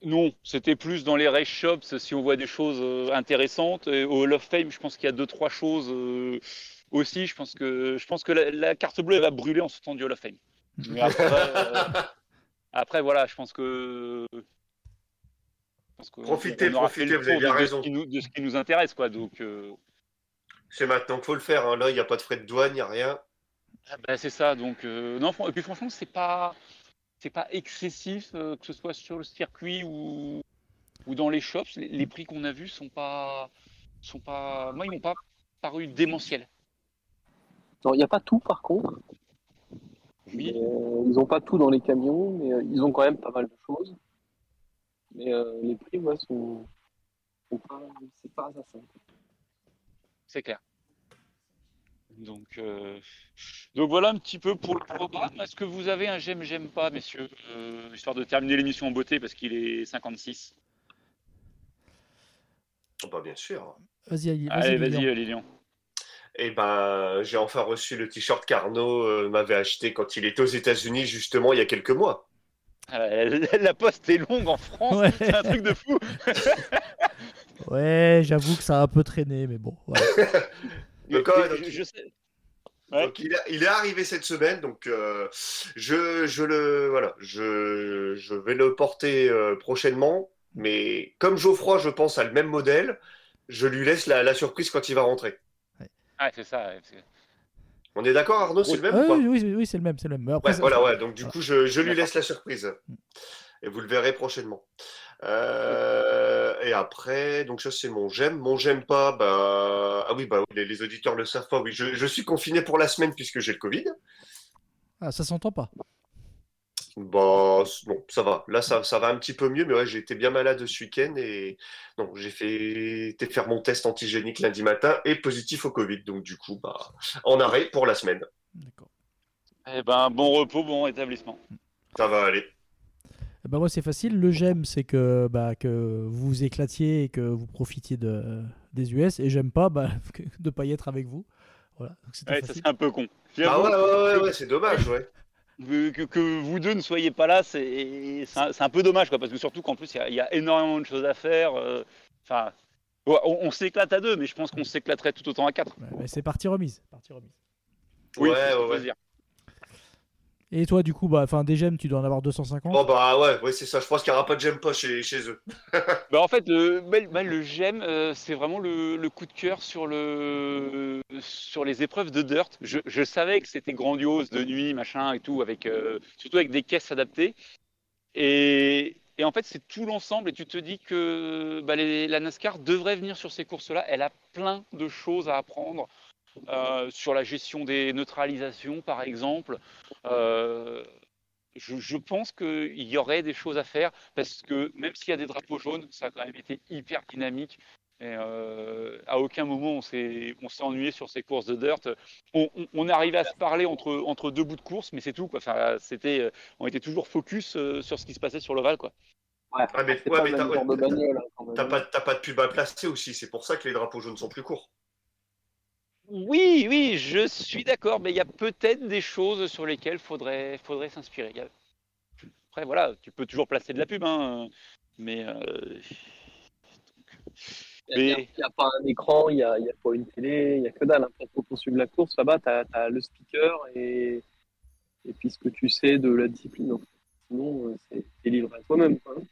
Non, c'était plus dans les race shops si on voit des choses euh, intéressantes. Et au Hall of Fame, je pense qu'il y a deux trois choses euh, aussi. Je pense que je pense que la, la carte bleue elle va brûler en sortant du Hall of Fame. Mais après, euh, après voilà, je pense que. je pense que Profitez, on aura fait profitez, vous avez bien de, raison. ce qui nous, de ce qui nous intéresse quoi. Donc euh, C'est maintenant qu'il faut le faire. hein. Là, il n'y a pas de frais de douane, il n'y a rien. ah bah, c'est ça. Donc euh, non, et puis franchement, c'est pas c'est pas excessif euh, que ce soit sur le circuit ou ou dans les shops. Les, les prix qu'on a vus sont pas sont pas. Moi, ils m'ont pas paru démentiels. Non, il n'y a pas tout par contre. Oui. Euh, ils n'ont pas tout dans les camions, mais euh, ils ont quand même pas mal de choses. Mais euh, les prix, ouais, sont, sont pas, c'est pas assassin. C'est clair. Donc, euh, donc voilà un petit peu pour le programme. Est-ce que vous avez un j'aime, j'aime pas, messieurs, euh, histoire de terminer l'émission en beauté parce qu'il est 56. Oh, bah, bien sûr. Vas-y, vas-y, Allez, Lilian. vas-y, euh, Lilian. Et ben, j'ai enfin reçu le t-shirt qu'Arnaud euh, m'avait acheté quand il était aux États-Unis, justement, il y a quelques mois. Euh, La poste est longue en France, Ouais. c'est un truc de fou. Ouais, j'avoue que ça a un peu traîné, mais bon. voilà. Donc, ouais, donc, Je- je sais. Ouais. Donc, il, est- il est arrivé cette semaine, donc euh, je, je le voilà, je, je vais le porter euh, prochainement. Mais comme Geoffroy, je pense, a le même modèle, je lui laisse la, la surprise quand il va rentrer. Ah, c'est ça. On est d'accord, Arnaud, c'est le même Ah ou pas? oui, oui, c'est le même, c'est le même. Après, Ouais, voilà, ouais. Donc du coup, je, je lui laisse la surprise. Et vous le verrez prochainement. Euh, et après, donc ça c'est mon j'aime. Mon j'aime pas, bah ah oui, bah oui, les, les auditeurs le savent pas. Oui, je, je suis confiné pour la semaine puisque j'ai le Covid. Ah, ça s'entend pas. Bah bon, ça va. Là, ça, ça va un petit peu mieux, mais ouais, j'ai été bien malade ce week-end et non, j'ai fait été faire mon test antigénique lundi matin et positif au Covid. Donc du coup, bah en arrêt pour la semaine. D'accord. Eh ben, bon repos, bon rétablissement. Ça va aller. Ben, moi, c'est facile. Le j'aime, c'est que, bah, que vous vous éclatiez et que vous profitiez de, des US. Et j'aime pas bah, que- de pas y être avec vous. Voilà. Donc, c'était Ouais, ça facile. c'est un peu con. Ah ouais, ouais, ouais, ouais, c'est dommage, ouais. que, vous deux ne soyez pas là, c'est c'est un, un peu dommage, quoi, parce que surtout qu'en plus, il y a- il y, a énormément de choses à faire. euh, Enfin, on, on s'éclate à deux, mais je pense qu'on s'éclaterait tout autant à quatre. Ouais, c'est partie remise. Partie remise. Oui, Ouais, ouais, ouais. Et toi, du coup, bah, enfin, des j'aime, tu dois en avoir 250. Oh bah ouais, ouais, c'est ça. Je pense qu'il n'y aura pas de j'aime pas chez, chez eux. Bah, en fait, le, bah, bah, le j'aime, euh, c'est vraiment le, le coup de cœur sur, le, sur les épreuves de dirt. Je, je savais que c'était grandiose de nuit, machin et tout, avec, euh, surtout avec des caisses adaptées. Et, et en fait, c'est tout l'ensemble. Et tu te dis que bah, les- la NASCAR devrait venir sur ces courses-là. Elle a plein de choses à apprendre. Euh, sur la gestion des neutralisations, par exemple. Euh, je, je pense qu'il y aurait des choses à faire parce que même s'il y a des drapeaux jaunes, ça a quand même été hyper dynamique. Et euh, à aucun moment on s'est on s'est ennuyé sur ces courses de dirt. On, on, on est arrivé à se parler entre, entre deux bouts de course, mais c'est tout. Quoi. Enfin, c'était, on était toujours focus sur ce qui se passait sur l'oval. Quoi. Ouais, Ah, mais- c'est ouais, pas t'as- hein, même. T'as pas, t'as pas de pub à placer aussi. C'est pour ça que les drapeaux jaunes sont plus courts. Oui, oui, je suis d'accord, mais il y a peut-être des choses sur lesquelles faudrait, faudrait s'inspirer. Après, voilà, tu peux toujours placer de la pub, hein, mais euh, Il n'y a, Mais- pas un écran, il n'y a, pas une télé, il n'y a que dalle. hein. Pour poursuivre la course, là-bas, tu as, le speaker et, et puis ce que tu sais de la discipline. Donc, sinon, euh, c'est livré à toi-même. hein.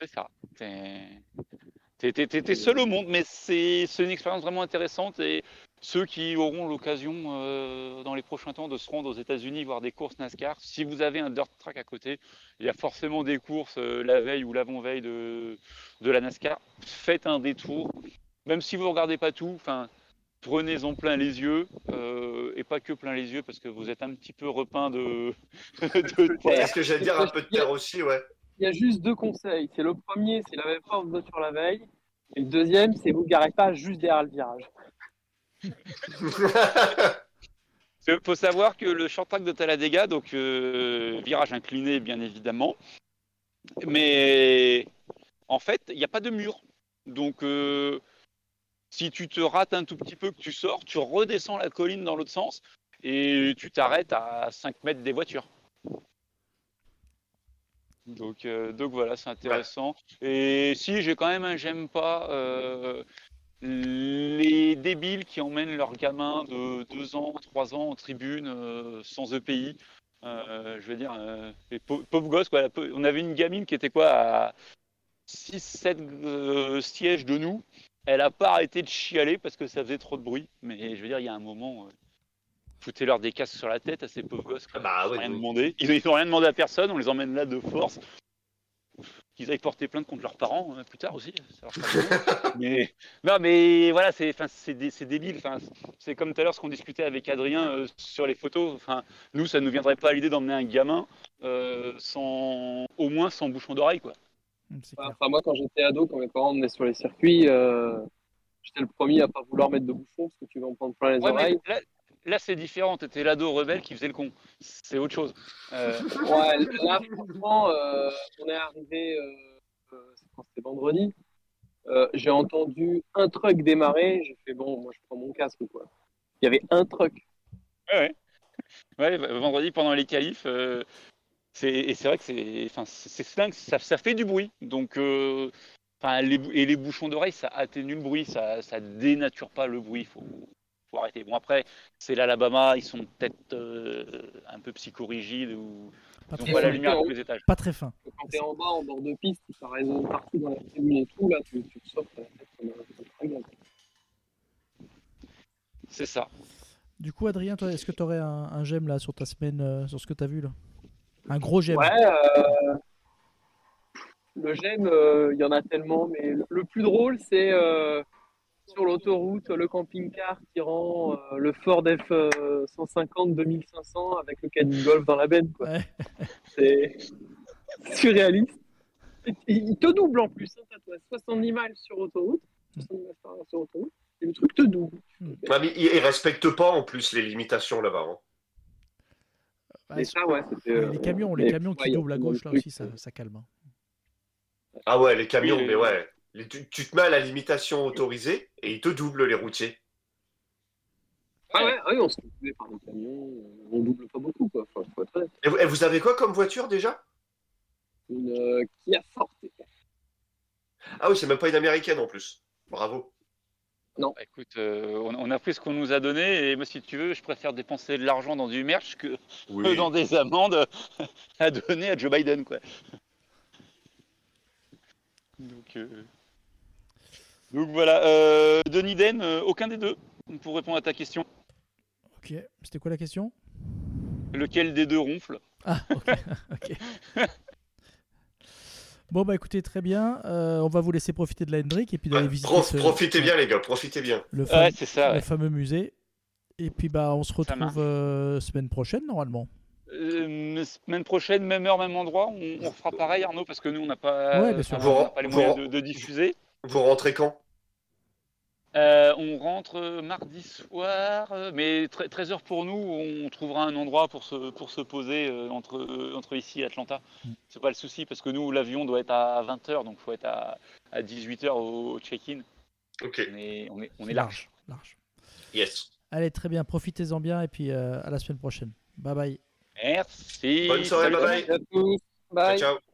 C'est ça. T'es- seul au monde, mais c'est c'est une expérience vraiment intéressante. Et ceux qui auront l'occasion euh, dans les prochains temps de se rendre aux États-Unis voir des courses NASCAR, si vous avez un dirt track à côté, il y a forcément des courses euh, la veille ou l'avant-veille de, de la NASCAR. Faites un détour, même si vous regardez pas tout. Enfin, prenez-en plein les yeux euh, et pas que plein les yeux parce que vous êtes un petit peu repeint de, de C'est terre. ce que j'allais dire, un peu de terre aussi, ouais. Il y a juste deux conseils. C'est le premier, c'est la même pas sur la veille. Et le deuxième, c'est vous ne garez pas juste derrière le virage. Il faut savoir que le short track de Talladega, donc euh, virage incliné bien évidemment, mais en fait il n'y a pas de mur. Donc euh, si tu te rates un tout petit peu, que tu sors, tu redescends la colline dans l'autre sens et tu t'arrêtes à 5 mètres des voitures. Donc, euh, donc voilà, c'est intéressant. Et si j'ai quand même un j'aime pas euh, les débiles qui emmènent leurs gamins de 2 ans, 3 ans en tribune euh, sans EPI. Euh, je veux dire, euh, les pau- pauvres gosses, quoi. On avait une gamine qui était quoi à 6-7 sièges de nous. Elle a pas arrêté de chialer parce que ça faisait trop de bruit. Mais je veux dire, il y a un moment, foutez-leur des casques sur la tête à ces pauvres gosses. quoi. bah Ils ouais, n'ont rien oui. demandé. Ils n'ont rien demandé à personne. On les emmène là de force. Qu'ils aillent porter plainte contre leurs parents hein, plus tard aussi. ça mais non, mais voilà, c'est, enfin, c'est, dé- c'est débile. Enfin, c'est comme tout à l'heure ce qu'on discutait avec Adrien euh, sur les photos. Enfin, nous, ça ne nous viendrait pas à l'idée d'emmener un gamin euh, sans, au moins sans bouchon d'oreille, quoi. Clair. Enfin, moi, quand j'étais ado, quand mes parents me menaient sur les circuits, euh, j'étais le premier à pas vouloir mettre de bouchon parce que tu vas en prendre plein les Ouais, mais oreilles. là, là, c'est différent. T'étais l'ado rebelle qui faisait le con. C'est autre chose. Euh, Ouais, là, franchement, euh, on est arrivé, euh, c'était vendredi. J'ai entendu un truck démarrer. J'ai fait bon, moi je prends mon casque quoi. Il y avait un truck. Ouais, ouais. Ouais, vendredi pendant les qualifs, c'est et c'est vrai que c'est, enfin, dingue, ça, ça fait du bruit. Donc, euh, enfin, les, et les bouchons d'oreille, ça atténue le bruit, ça, ça dénature pas le bruit. Faut, faut arrêter. Bon après, c'est l'Alabama, ils sont peut-être euh, un peu psychorigides ou Pas ils ont très pas la fin. lumière à tous les étages. Pas très fin. Quand t'es en bas, en bord de piste, ça résonne partout dans la tribune et tout. Là, tu, tu te sors, t'as la tête comme un comme un dragon. C'est ça. Du coup, Adrien, toi, est-ce que tu aurais un, un j'aime là sur ta semaine, euh, sur ce que tu as vu là? Un gros j'aime. Ouais, euh, le j'aime, euh, il y en a tellement, mais le, le plus drôle, c'est euh, sur l'autoroute, le camping-car qui rend euh, le Ford F-150 2500 avec le caddie golf dans la benne. quoi. Ouais. C'est surréaliste. Et- il te double en plus, hein, toi 70 miles sur autoroute, 70 miles par heure sur autoroute, et le truc te double. Ouais, mais ils, ils respectent pas en plus les limitations là-bas. hein. Ça, ouais, c'était. euh, les camions, les qui il doublent à gauche là aussi, ça, euh, ça calme. hein. Ah ouais, les camions, mais ouais. Tu, tu te mets à la limitation autorisée et ils te doublent les routiers. Ah ouais, ah oui, on se fait par des camions, euh, on double pas beaucoup, quoi. Enfin, faut être honnête. Et vous, et vous avez quoi comme voiture déjà? Une euh, Kia Forte. Ah oui, c'est même pas une américaine en plus. Bravo. Bah, Écoute, euh, on, on a pris ce qu'on nous a donné et moi, si tu veux, je préfère dépenser de l'argent dans du merch que que dans des amendes à donner à Joe Biden, quoi. Donc, euh, donc voilà. Euh, Denis Den, euh, aucun des deux pour répondre à ta question. Ok, c'était quoi la question? Lequel des deux ronfle? Ah, ok. Bon, bah écoutez, très bien. Euh, on va vous laisser profiter de la Hendrick et puis d'aller Ouais, visiter prof- ce- Profitez bien les gars, profitez bien. le, Ouais, c'est ça. le fameux musée. Et puis, bah, on se retrouve euh, semaine prochaine, normalement. Euh, semaine prochaine, même heure, même endroit, on, on fera pareil, Arnaud, parce que nous, on n'a pas, on n'a pas les moyens de diffuser. Vous rentrez quand? Euh, on rentre mardi soir, euh, mais 13h pour nous, on trouvera un endroit pour se, pour se poser euh, entre, entre ici et Atlanta. Mm. C'est pas le souci, parce que nous, l'avion doit être à 20h, donc il faut être à, à 18h au, au check-in. Ok, On est, on est, on est large. large. yes. Allez, très bien. Profitez-en bien et puis euh, à la semaine prochaine. Bye bye. Merci. Bonne soirée, Salut. bye bye. À tous. Bye. Ciao, ciao.